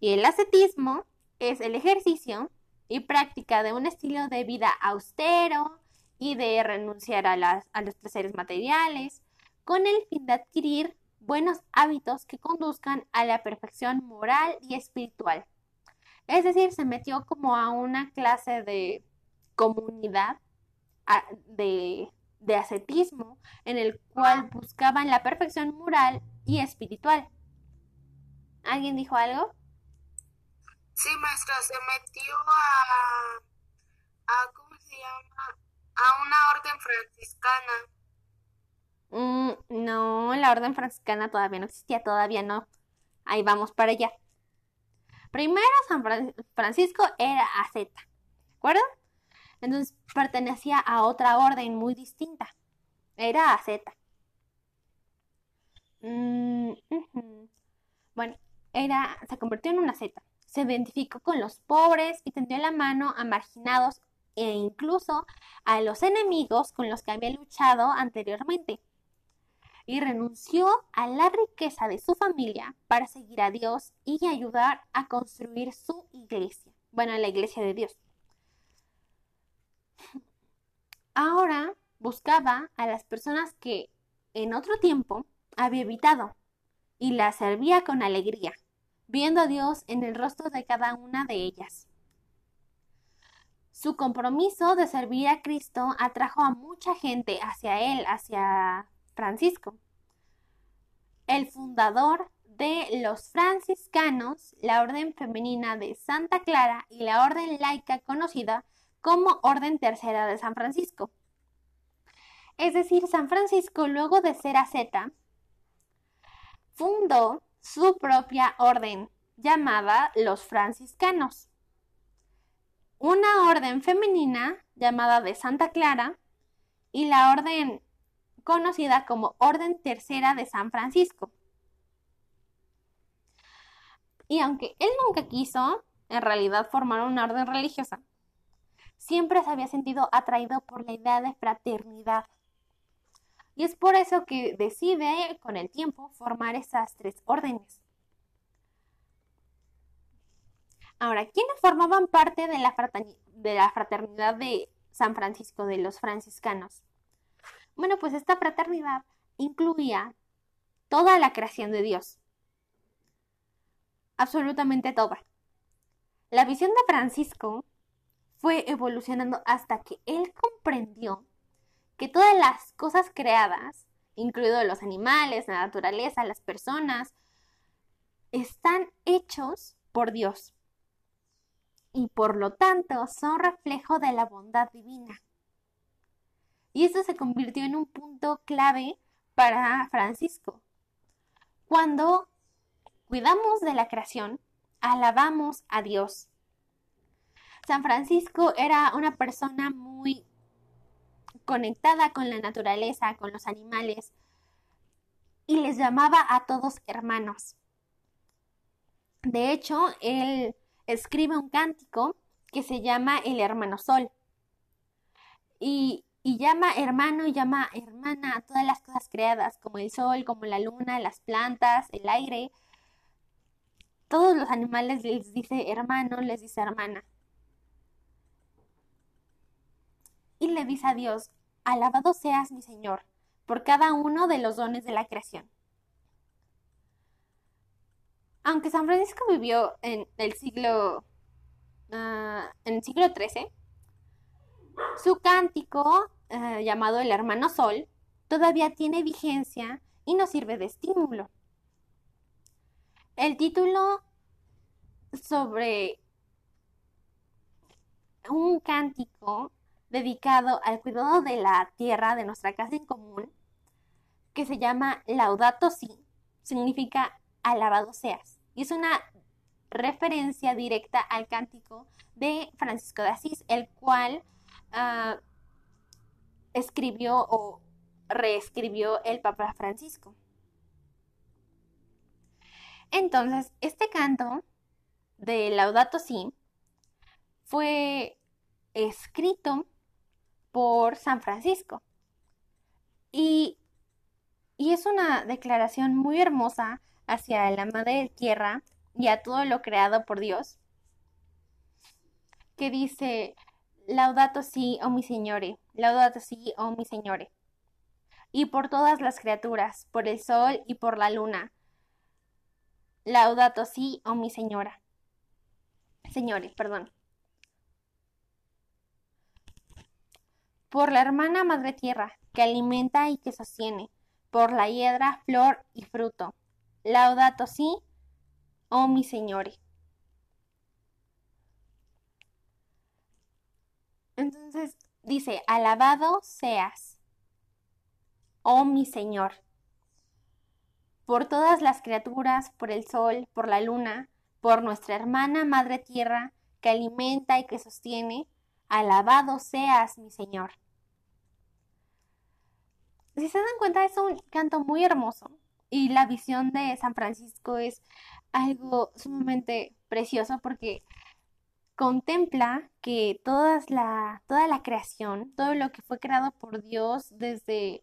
Y el ascetismo es el ejercicio y práctica de un estilo de vida austero y de renunciar a, las, a los placeres materiales con el fin de adquirir buenos hábitos que conduzcan a la perfección moral y espiritual. Es decir, se metió como a una clase de comunidad de, de ascetismo en el cual buscaban la perfección moral y espiritual. ¿Alguien dijo algo? Sí, maestra, se metió a, a ¿cómo se llama? A una orden franciscana. Mm, no, la orden franciscana todavía no existía, todavía no. Ahí vamos para allá. Primero San Fran- Francisco era asceta. acuerdan? Entonces pertenecía a otra orden muy distinta. Era Z. Mm, bueno, era, se convirtió en una Z. Se identificó con los pobres y tendió la mano a marginados e incluso a los enemigos con los que había luchado anteriormente. Y renunció a la riqueza de su familia para seguir a Dios y ayudar a construir su iglesia. Bueno, la iglesia de Dios. Ahora buscaba a las personas que en otro tiempo había evitado y las servía con alegría, viendo a Dios en el rostro de cada una de ellas. Su compromiso de servir a Cristo atrajo a mucha gente hacia él, hacia Francisco. El fundador de los franciscanos, la orden femenina de Santa Clara y la orden laica conocida como Orden Tercera de San Francisco. Es decir, San Francisco, luego de ser asceta, fundó su propia orden llamada los franciscanos una orden femenina llamada de Santa Clara y la orden conocida como Orden Tercera de San Francisco. Y aunque él nunca quiso, en realidad, formar una orden religiosa, siempre se había sentido atraído por la idea de fraternidad. Y es por eso que decide, con el tiempo, formar esas tres órdenes. Ahora, ¿quiénes formaban parte de la, de la fraternidad de San Francisco, de los franciscanos? Bueno, pues esta fraternidad incluía toda la creación de Dios. Absolutamente toda. La visión de Francisco fue evolucionando hasta que él comprendió que todas las cosas creadas, incluidos los animales, la naturaleza, las personas, están hechos por Dios y por lo tanto son reflejo de la bondad divina. Y esto se convirtió en un punto clave para Francisco. Cuando cuidamos de la creación, alabamos a Dios. San Francisco era una persona muy conectada con la naturaleza, con los animales, y les llamaba a todos hermanos. De hecho, él escribe un cántico que se llama El Hermano Sol. Y, llama hermano y llama hermana a todas las cosas creadas, como el sol, como la luna, las plantas, el aire. Todos los animales les dice hermano, les dice hermana. Y le dice a Dios, alabado seas mi Señor, por cada uno de los dones de la creación. Aunque San Francisco vivió en el siglo, ah, en el siglo XIII, su cántico, eh, llamado el Hermano Sol, todavía tiene vigencia y nos sirve de estímulo. El título sobre un cántico dedicado al cuidado de la tierra de nuestra casa en común, que se llama Laudato Si, significa alabado seas. Y es una referencia directa al cántico de Francisco de Asís, el cual ah, escribió o reescribió el Papa Francisco. Entonces, este canto de Laudato Si fue escrito por San Francisco. Y, y es una declaración muy hermosa hacia la madre tierra y a todo lo creado por Dios, que dice, Laudato si, oh mi Señore, laudato si, oh mi Señore, y por todas las criaturas, por el sol y por la luna, laudato si, oh mi Señora, Señores, perdón. Por la hermana madre tierra, que alimenta y que sostiene, por la hiedra, flor y fruto, Laudato si, oh mi Señor. Entonces dice, alabado seas, oh mi Señor, por todas las criaturas, por el sol, por la luna, por nuestra hermana Madre Tierra, que alimenta y que sostiene, Alabado seas, mi Señor. Si se dan cuenta, es un canto muy hermoso y la visión de San Francisco es algo sumamente precioso porque contempla que la, toda la creación, todo lo que fue creado por Dios, desde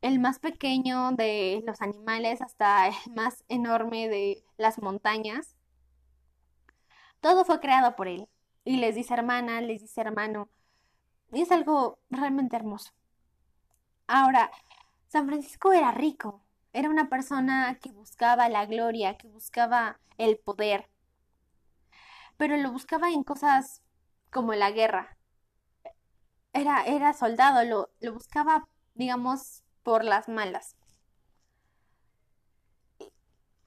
el más pequeño de los animales hasta el (laughs) más enorme de las montañas, todo fue creado por Él. Y les dice hermana, les dice hermano. Y es algo realmente hermoso. Ahora, San Francisco era rico, era una persona que buscaba la gloria, que buscaba el poder, pero lo buscaba en cosas como la guerra. Era, era soldado, lo, lo buscaba, digamos, por las malas.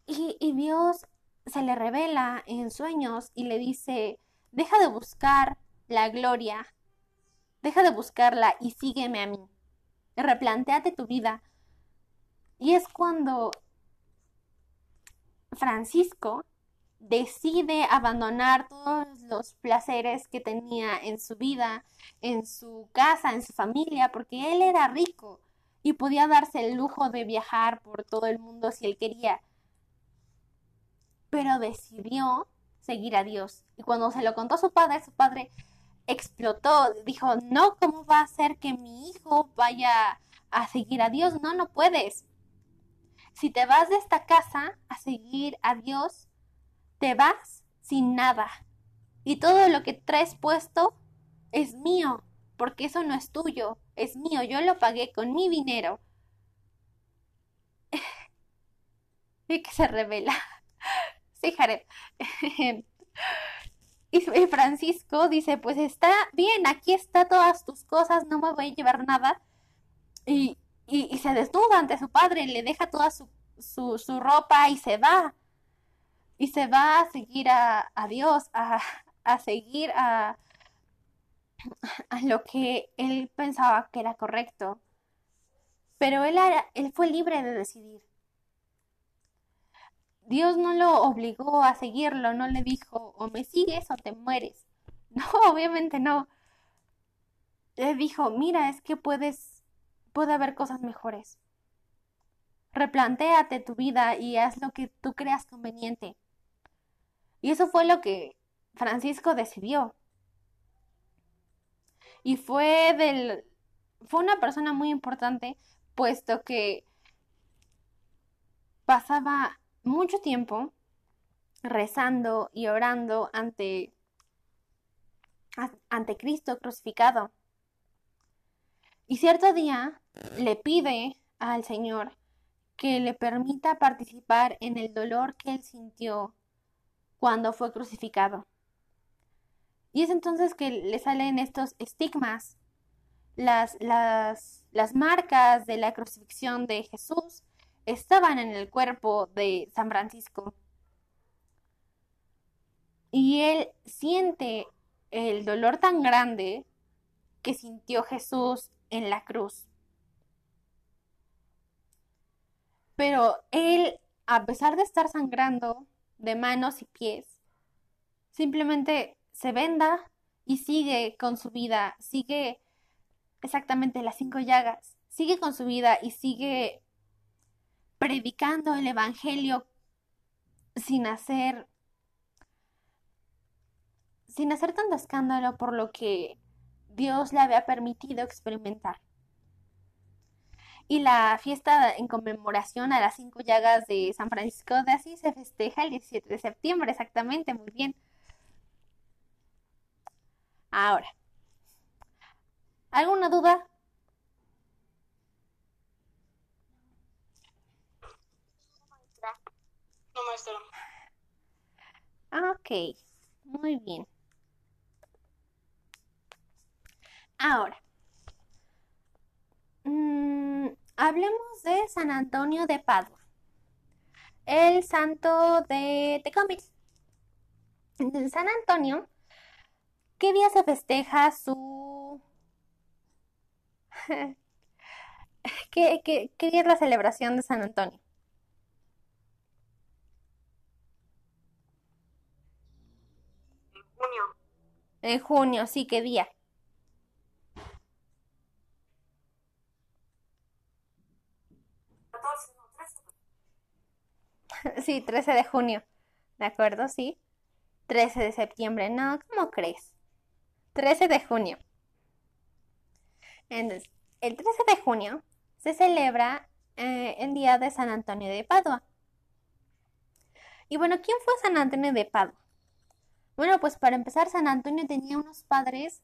Y, y Dios se le revela en sueños y le dice, deja de buscar la gloria, deja de buscarla y sígueme a mí. Replanteate tu vida. Y es cuando Francisco decide abandonar todos los placeres que tenía en su vida, en su casa, en su familia, porque él era rico y podía darse el lujo de viajar por todo el mundo si él quería. Pero decidió seguir a Dios. Y cuando se lo contó a su padre, su padre explotó, dijo, no, ¿cómo va a ser que mi hijo vaya a seguir a Dios? No, no puedes. Si te vas de esta casa a seguir a Dios, te vas sin nada. Y todo lo que traes puesto es mío, porque eso no es tuyo, es mío, yo lo pagué con mi dinero. (laughs) y que se revela. (laughs) sí, Jared. (laughs) y Francisco dice, pues está bien, aquí está todas tus cosas, no me voy a llevar nada. Y, y, se desnuda ante su padre, le deja toda su, su, su ropa y se va y se va a seguir a, Dios, a, seguir a, a, lo que él pensaba que era correcto. Pero él, era, él fue libre de decidir. Dios no lo obligó a seguirlo, no le dijo o me sigues o te mueres. (laughs) No, obviamente no. Le dijo, mira, es que puedes, puede haber cosas mejores. Replantéate tu vida y haz lo que tú creas conveniente. Y eso fue lo que Francisco decidió. Y fue del fue una persona muy importante puesto que pasaba mucho tiempo rezando y orando ante ante Cristo crucificado. Y cierto día le pide al Señor que le permita participar en el dolor que él sintió cuando fue crucificado. Y es entonces que le salen estos estigmas, las, las, las marcas de la crucifixión de Jesús estaban en el cuerpo de San Francisco. Y él siente el dolor tan grande que sintió Jesús en la cruz. Pero él, a pesar de estar sangrando, de manos y pies. Simplemente se venda y sigue con su vida, sigue exactamente las cinco llagas, sigue con su vida y sigue predicando el Evangelio sin hacer sin hacer tanto escándalo por lo que Dios le había permitido experimentar y la fiesta en conmemoración a las cinco llagas de San Francisco de Asís se festeja el 17 de septiembre, exactamente, muy bien. Ahora, ¿alguna duda? No, maestra. Ok, muy bien. Ahora, Mm, hablemos de San Antonio de Padua, el santo de Tecómil. En San Antonio, ¿qué día se festeja su... (laughs) ¿Qué, qué, qué día es la celebración de San Antonio? En junio. En junio, sí, ¿qué día? (laughs) sí, 13 de junio. ¿De acuerdo? Sí. 13 de septiembre. No, ¿cómo crees? 13 de junio. Entonces, el 13 de junio se celebra eh, el día de San Antonio de Padua. Y bueno, ¿quién fue San Antonio de Padua? Bueno, pues para empezar, San Antonio tenía unos padres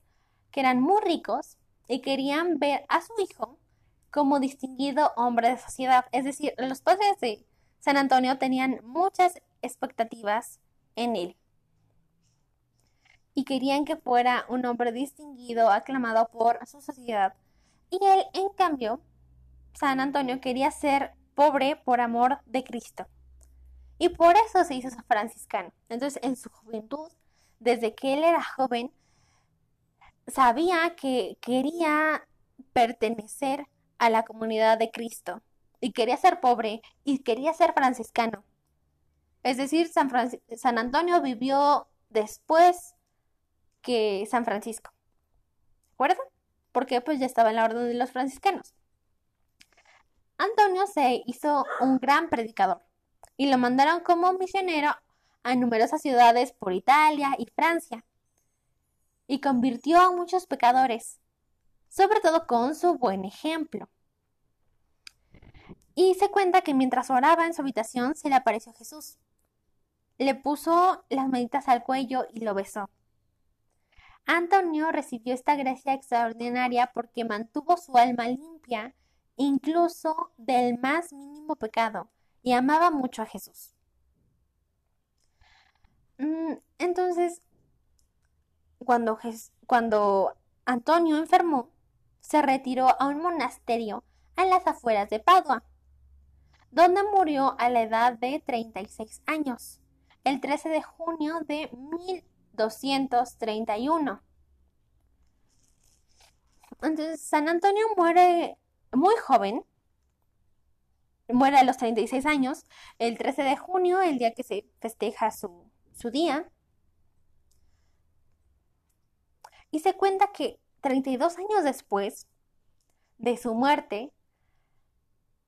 que eran muy ricos y querían ver a su hijo como distinguido hombre de sociedad. Es decir, los padres de San Antonio tenían muchas expectativas en él y querían que fuera un hombre distinguido, aclamado por su sociedad. Y él, en cambio, San Antonio quería ser pobre por amor de Cristo. Y por eso se hizo franciscano. Entonces, en su juventud, desde que él era joven, sabía que quería pertenecer a la comunidad de Cristo. Y quería ser pobre y quería ser franciscano. Es decir, San, San Antonio vivió después que San Francisco. ¿De acuerdo? Porque pues ya estaba en la orden de los franciscanos. Antonio se hizo un gran predicador y lo mandaron como misionero a numerosas ciudades por Italia y Francia y convirtió a muchos pecadores, sobre todo con su buen ejemplo. Y se cuenta que mientras oraba en su habitación se le apareció Jesús. Le puso las manitas al cuello y lo besó. Antonio recibió esta gracia extraordinaria porque mantuvo su alma limpia incluso del más mínimo pecado y amaba mucho a Jesús. Mm, entonces, cuando, cuando Antonio enfermó, se retiró a un monasterio a las afueras de Padua, donde murió a la edad de 36 años, el 13 de junio de 231. Entonces, San Antonio muere muy joven, muere a los 36 años, el 13 de junio, el día que se festeja su, su día. Y se cuenta que 32 años después de su muerte,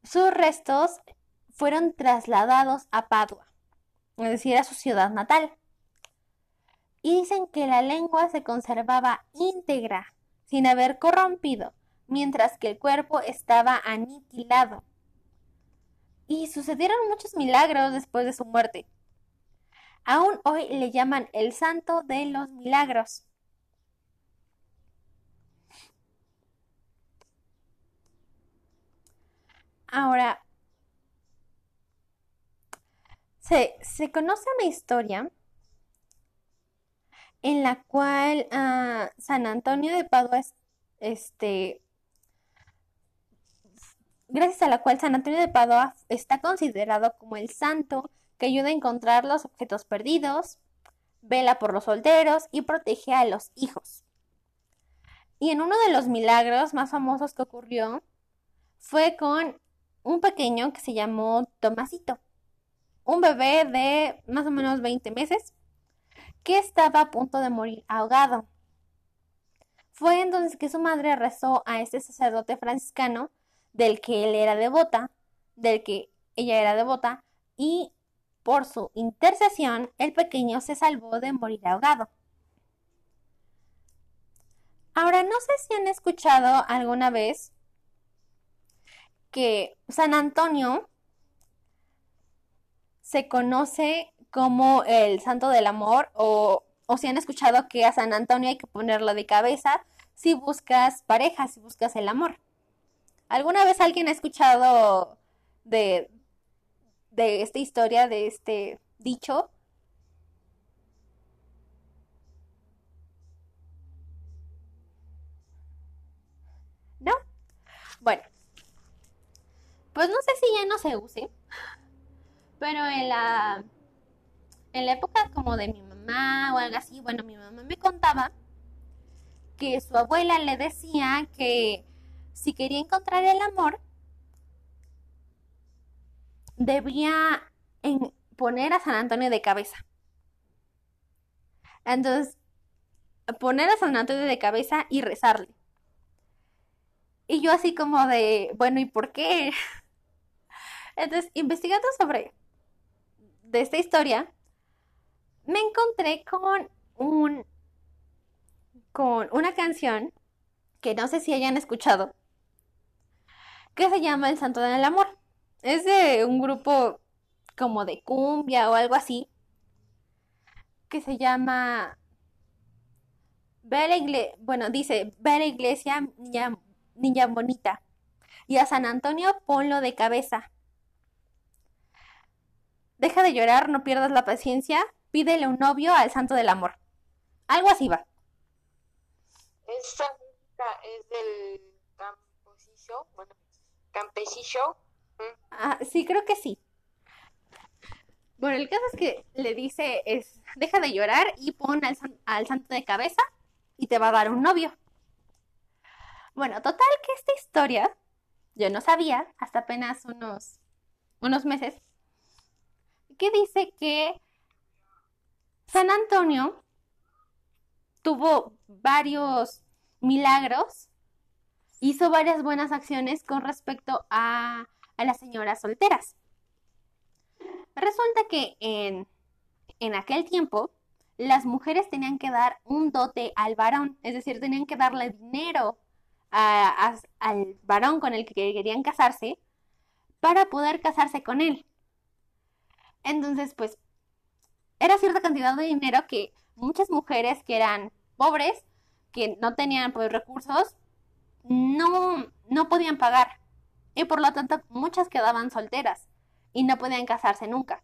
sus restos fueron trasladados a Padua, es decir, a su ciudad natal y dicen que la lengua se conservaba íntegra, sin haber corrompido, mientras que el cuerpo estaba aniquilado. Y sucedieron muchos milagros después de su muerte. Aún hoy le llaman el santo de los milagros. Ahora, se, se conoce una historia en la cual ah, San Antonio de Padua, este, gracias a la cual San Antonio de Padua está considerado como el santo que ayuda a encontrar los objetos perdidos, vela por los solteros y protege a los hijos. Y en uno de los milagros más famosos que ocurrió fue con un pequeño que se llamó Tomasito, un bebé de más o menos 20 meses que estaba a punto de morir ahogado. Fue entonces que su madre rezó a este sacerdote franciscano, del que él era devota, del que ella era devota, y por su intercesión el pequeño se salvó de morir ahogado. Ahora, no sé si han escuchado alguna vez que San Antonio se conoce como el santo del amor o, si han escuchado que a San Antonio hay que ponerlo de cabeza si buscas pareja, si buscas el amor. ¿Alguna vez alguien ha escuchado de, de esta historia, de este dicho? ¿No? Bueno, pues no sé si ya no se use, pero en la en la época como de mi mamá o algo así, bueno, mi mamá me contaba que su abuela le decía que si quería encontrar el amor, debía poner a San Antonio de cabeza. Entonces, poner a San Antonio de cabeza y rezarle. Y yo así como de, bueno, ¿y por qué? Entonces, investigando sobre de esta historia, me encontré con un con una canción que no sé si hayan escuchado, que se llama El Santo del Amor. Es de un grupo como de cumbia o algo así, que se llama Iglesia, bueno, dice, ver iglesia, niña, niña bonita. Y a San Antonio ponlo de cabeza. Deja de llorar, no pierdas la paciencia, pídele un novio al santo del amor. Algo así va. Esa música es del camposillo, bueno, campesillo. Ah, sí, creo que sí. Bueno, el caso es que le dice es, deja de llorar y pon al, al santo de cabeza y te va a dar un novio. Bueno, total que esta historia yo no sabía hasta apenas unos, unos meses que dice que San Antonio tuvo varios milagros, hizo varias buenas acciones con respecto a, a las señoras solteras. Resulta que en, en aquel tiempo las mujeres tenían que dar un dote al varón, es decir, tenían que darle dinero al varón con el que querían casarse para poder casarse con él. Entonces, pues, era cierta cantidad de dinero que muchas mujeres que eran pobres, que no tenían pues, recursos, no, no podían pagar. Y por lo tanto, muchas quedaban solteras y no podían casarse nunca.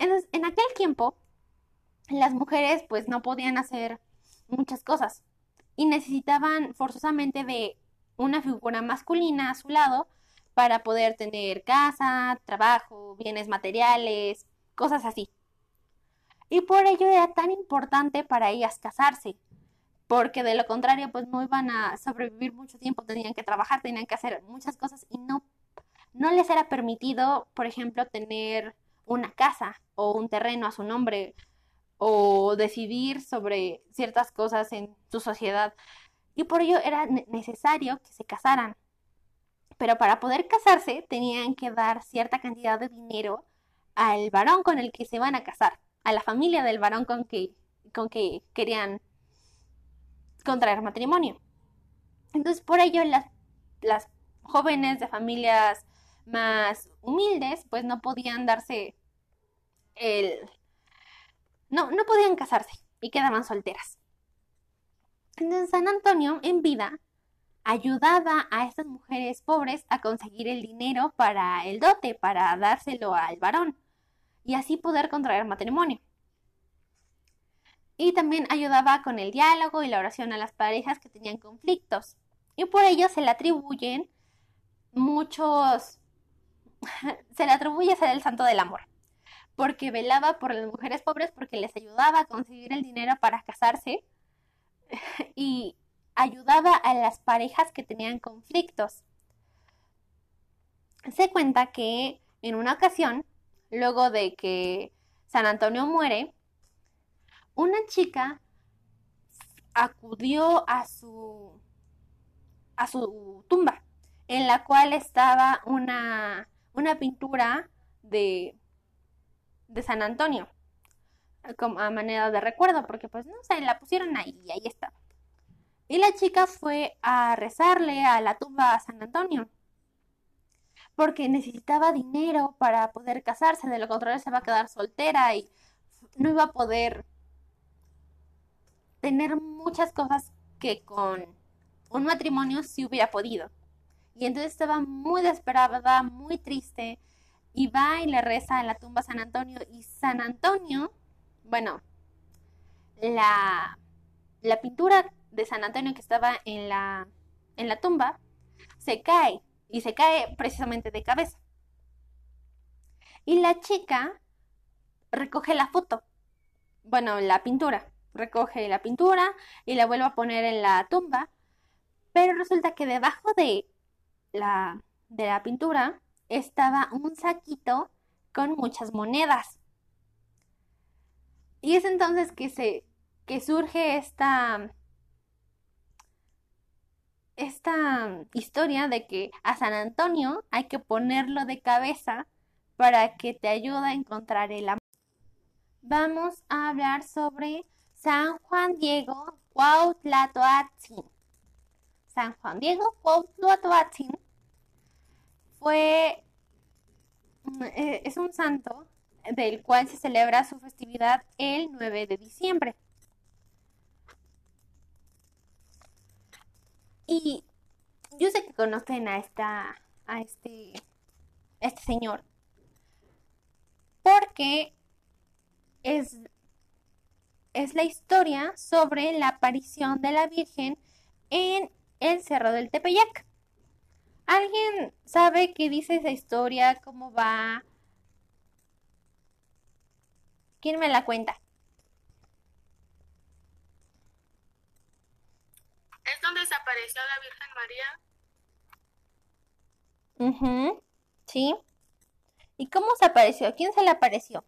Entonces, en aquel tiempo, las mujeres pues no podían hacer muchas cosas y necesitaban forzosamente de una figura masculina a su lado para poder tener casa, trabajo, bienes materiales, cosas así. Y por ello era tan importante para ellas casarse, porque de lo contrario pues no iban a sobrevivir mucho tiempo, tenían que trabajar, tenían que hacer muchas cosas y no, no les era permitido, por ejemplo, tener una casa o un terreno a su nombre o decidir sobre ciertas cosas en su sociedad. Y por ello era necesario que se casaran. Pero para poder casarse tenían que dar cierta cantidad de dinero al varón con el que se van a casar, a la familia del varón con que, con que querían contraer matrimonio. Entonces por ello las, las jóvenes de familias más humildes pues no podían darse el, no, no podían casarse y quedaban solteras. Entonces San Antonio en vida ayudaba a estas mujeres pobres a conseguir el dinero para el dote, para dárselo al varón y así poder contraer matrimonio. Y también ayudaba con el diálogo y la oración a las parejas que tenían conflictos. Y por ello se le atribuyen muchos, (laughs) se le atribuye ser el santo del amor porque velaba por las mujeres pobres, porque les ayudaba a conseguir el dinero para casarse (laughs) y ayudaba a las parejas que tenían conflictos. Se cuenta que en una ocasión, luego de que San Antonio muere, una chica acudió a su a su tumba, en la cual estaba una, una pintura de de San Antonio, como a manera de recuerdo, porque pues no sé, la pusieron ahí y ahí está. Y la chica fue a rezarle a la tumba a San Antonio, porque necesitaba dinero para poder casarse, de lo contrario se va a quedar soltera y no iba a poder tener muchas cosas que con un matrimonio sí hubiera podido. Y entonces estaba muy desesperada, muy triste, y va y le reza en la tumba a San Antonio. Y San Antonio, bueno, la, la pintura de San Antonio que estaba en la, en la tumba se cae y se cae precisamente de cabeza. Y la chica recoge la foto, bueno, la pintura, recoge la pintura y la vuelve a poner en la tumba, pero resulta que debajo de la, de la pintura estaba un saquito con muchas monedas. Y es entonces que se que surge esta esta historia de que a San Antonio hay que ponerlo de cabeza para que te ayude a encontrar el amor. Vamos a hablar sobre San Juan Diego Cuautlatoatzin. San Juan Diego Cuautlatoatzin fue mm, eh, es un santo del cual se celebra su festividad el 9 de diciembre. Y yo sé que conocen a esta a este este señor porque es es la historia sobre la aparición de la Virgen en el Cerro del Tepeyac. ¿Alguien sabe qué dice esa historia? ¿Cómo va? ¿Quién me la cuenta? ¿Es donde desapareció la Virgen María? Mhm. Sí. ¿Y cómo se apareció? ¿A quién se le apareció?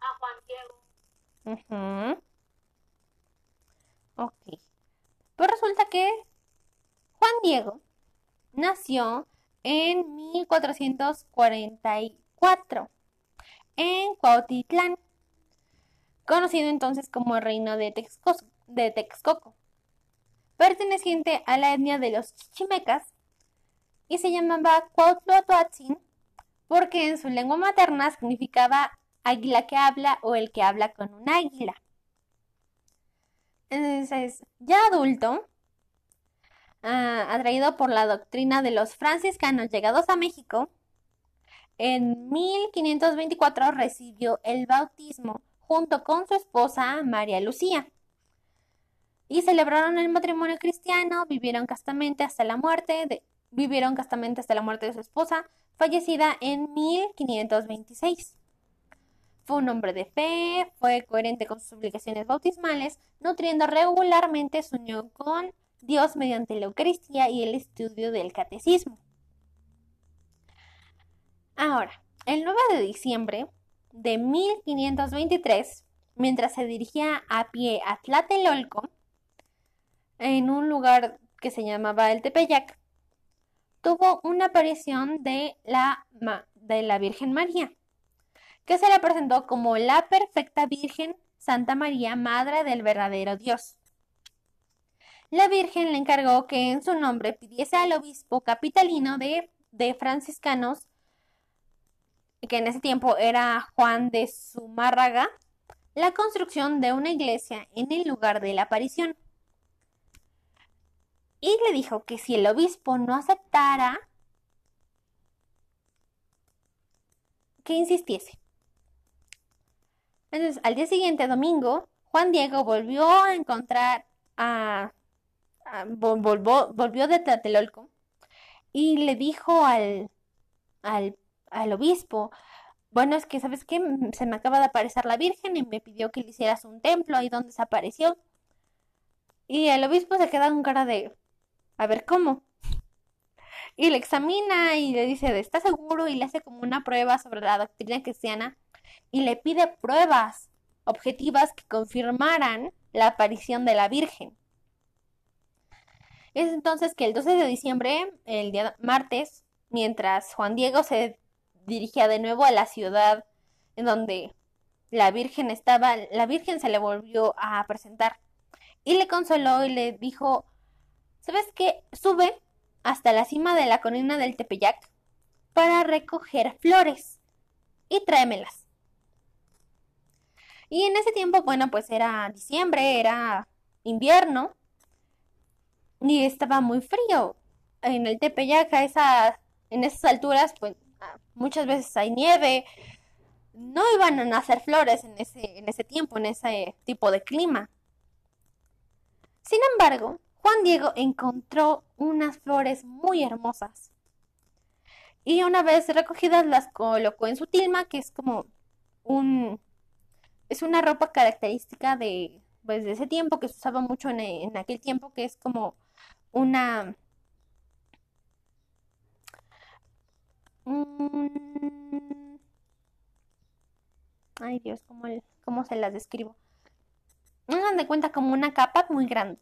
A Juan Diego. Mhm. Ok. Pues resulta que Juan Diego nació en 1444 en Cuautitlán, conocido entonces como el reino de, de Texcoco, perteneciente a la etnia de los chichimecas y se llamaba Cuautlotoatzin porque en su lengua materna significaba águila que habla o el que habla con un águila. Entonces, ya adulto, ah, atraído por la doctrina de los franciscanos llegados a México, en 1524 recibió el bautismo junto con su esposa María Lucía. Y celebraron el matrimonio cristiano, vivieron castamente hasta la muerte de, vivieron castamente hasta la muerte de su esposa, fallecida en 1526. Fue un hombre de fe, fue coherente con sus obligaciones bautismales, nutriendo regularmente su unión con Dios mediante la Eucaristía y el estudio del catecismo. Ahora, el 9 de diciembre de 1523, mientras se dirigía a pie a Tlatelolco, en un lugar que se llamaba el Tepeyac, tuvo una aparición de la, de la Virgen María, que se le presentó como la perfecta Virgen Santa María, Madre del verdadero Dios. La Virgen le encargó que en su nombre pidiese al obispo capitalino de, de franciscanos, que en ese tiempo era Juan de Zumárraga, la construcción de una iglesia en el lugar de la aparición y le dijo que si el obispo no aceptara, que insistiese. Entonces, al día siguiente, domingo, Juan Diego volvió a encontrar a... volvió de Tlatelolco y le dijo al, al, al obispo, bueno, es que, ¿sabes qué? Se me acaba de aparecer la Virgen y me pidió que le hicieras un templo ahí donde desapareció. Y el obispo se queda con cara de, a ver cómo. Y le examina y le dice, ¿está seguro? Y le hace como una prueba sobre la doctrina cristiana y le pide pruebas objetivas que confirmaran la aparición de la Virgen. Es entonces que el 12 de diciembre, el día martes, mientras Juan Diego se dirigía de nuevo a la ciudad en donde la Virgen estaba, la Virgen se le volvió a presentar y le consoló y le dijo, ¿Sabes qué? Sube hasta la cima de la colina del Tepeyac para recoger flores y tráemelas. Y en ese tiempo, bueno, pues era diciembre, era invierno y estaba muy frío. En el Tepeyac, en esas alturas, pues ah, muchas veces hay nieve. No iban a nacer flores en ese tiempo, en ese tipo de clima. Sin embargo, Juan Diego encontró unas flores muy hermosas. Y una vez recogidas las colocó en su tilma, que es como un... Es una ropa característica de, pues, de ese tiempo, que se usaba mucho en, aquel tiempo, que es como una... Ay Dios, ¿cómo, ¿cómo se las describo? Hagan de cuenta como una capa muy grande.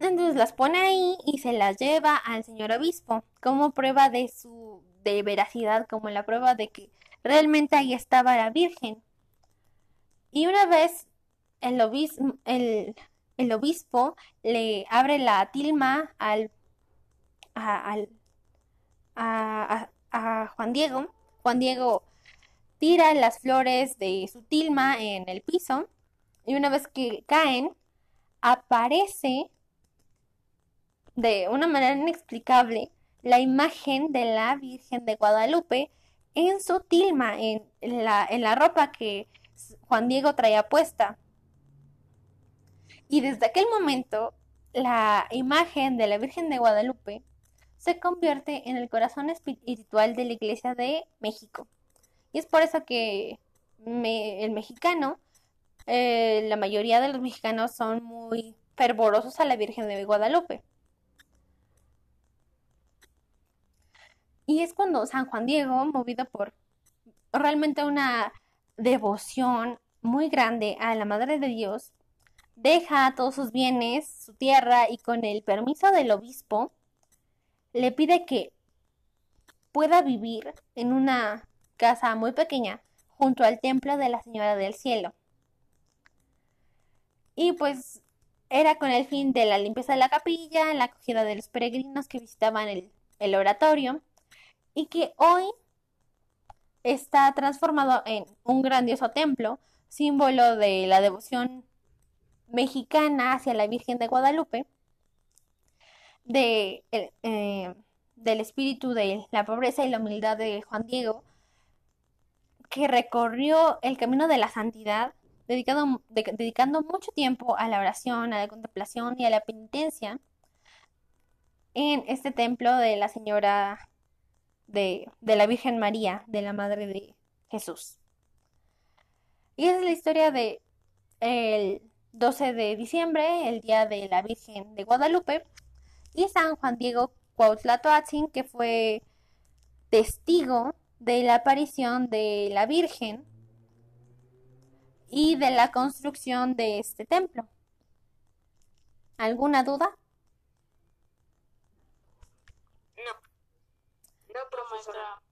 Entonces las pone ahí y se las lleva al señor obispo como prueba de su de veracidad, como la prueba de que realmente ahí estaba la Virgen. Y una vez el obispo, el, el obispo le abre la tilma al, a, a Juan Diego, Juan Diego tira las flores de su tilma en el piso y una vez que caen, aparece de una manera inexplicable la imagen de la Virgen de Guadalupe en su tilma, en la, en la ropa que Juan Diego traía puesta. Y desde aquel momento, la imagen de la Virgen de Guadalupe se convierte en el corazón espiritual de la Iglesia de México. Y es por eso que el mexicano, eh, la mayoría de los mexicanos son muy fervorosos a la Virgen de Guadalupe. Y es cuando San Juan Diego, movido por realmente una devoción muy grande a la Madre de Dios, deja todos sus bienes, su tierra y con el permiso del obispo, le pide que pueda vivir en una casa muy pequeña junto al templo de la Señora del Cielo. Y pues era con el fin de la limpieza de la capilla, la acogida de los peregrinos que visitaban el, el oratorio y que hoy está transformado en un grandioso templo, símbolo de la devoción mexicana hacia la Virgen de Guadalupe, de, eh, del espíritu de la pobreza y la humildad de Juan Diego, que recorrió el camino de la santidad, dedicando mucho tiempo a la oración, a la contemplación y a la penitencia en este templo de la Señora de, la Virgen María, de la Madre de Jesús. Y es la historia de el 12 de diciembre, el día de la Virgen de Guadalupe, y San Juan Diego Cuautlatoatzin, que fue testigo de la aparición de la Virgen y de la construcción de este templo. ¿Alguna duda? No, profesora.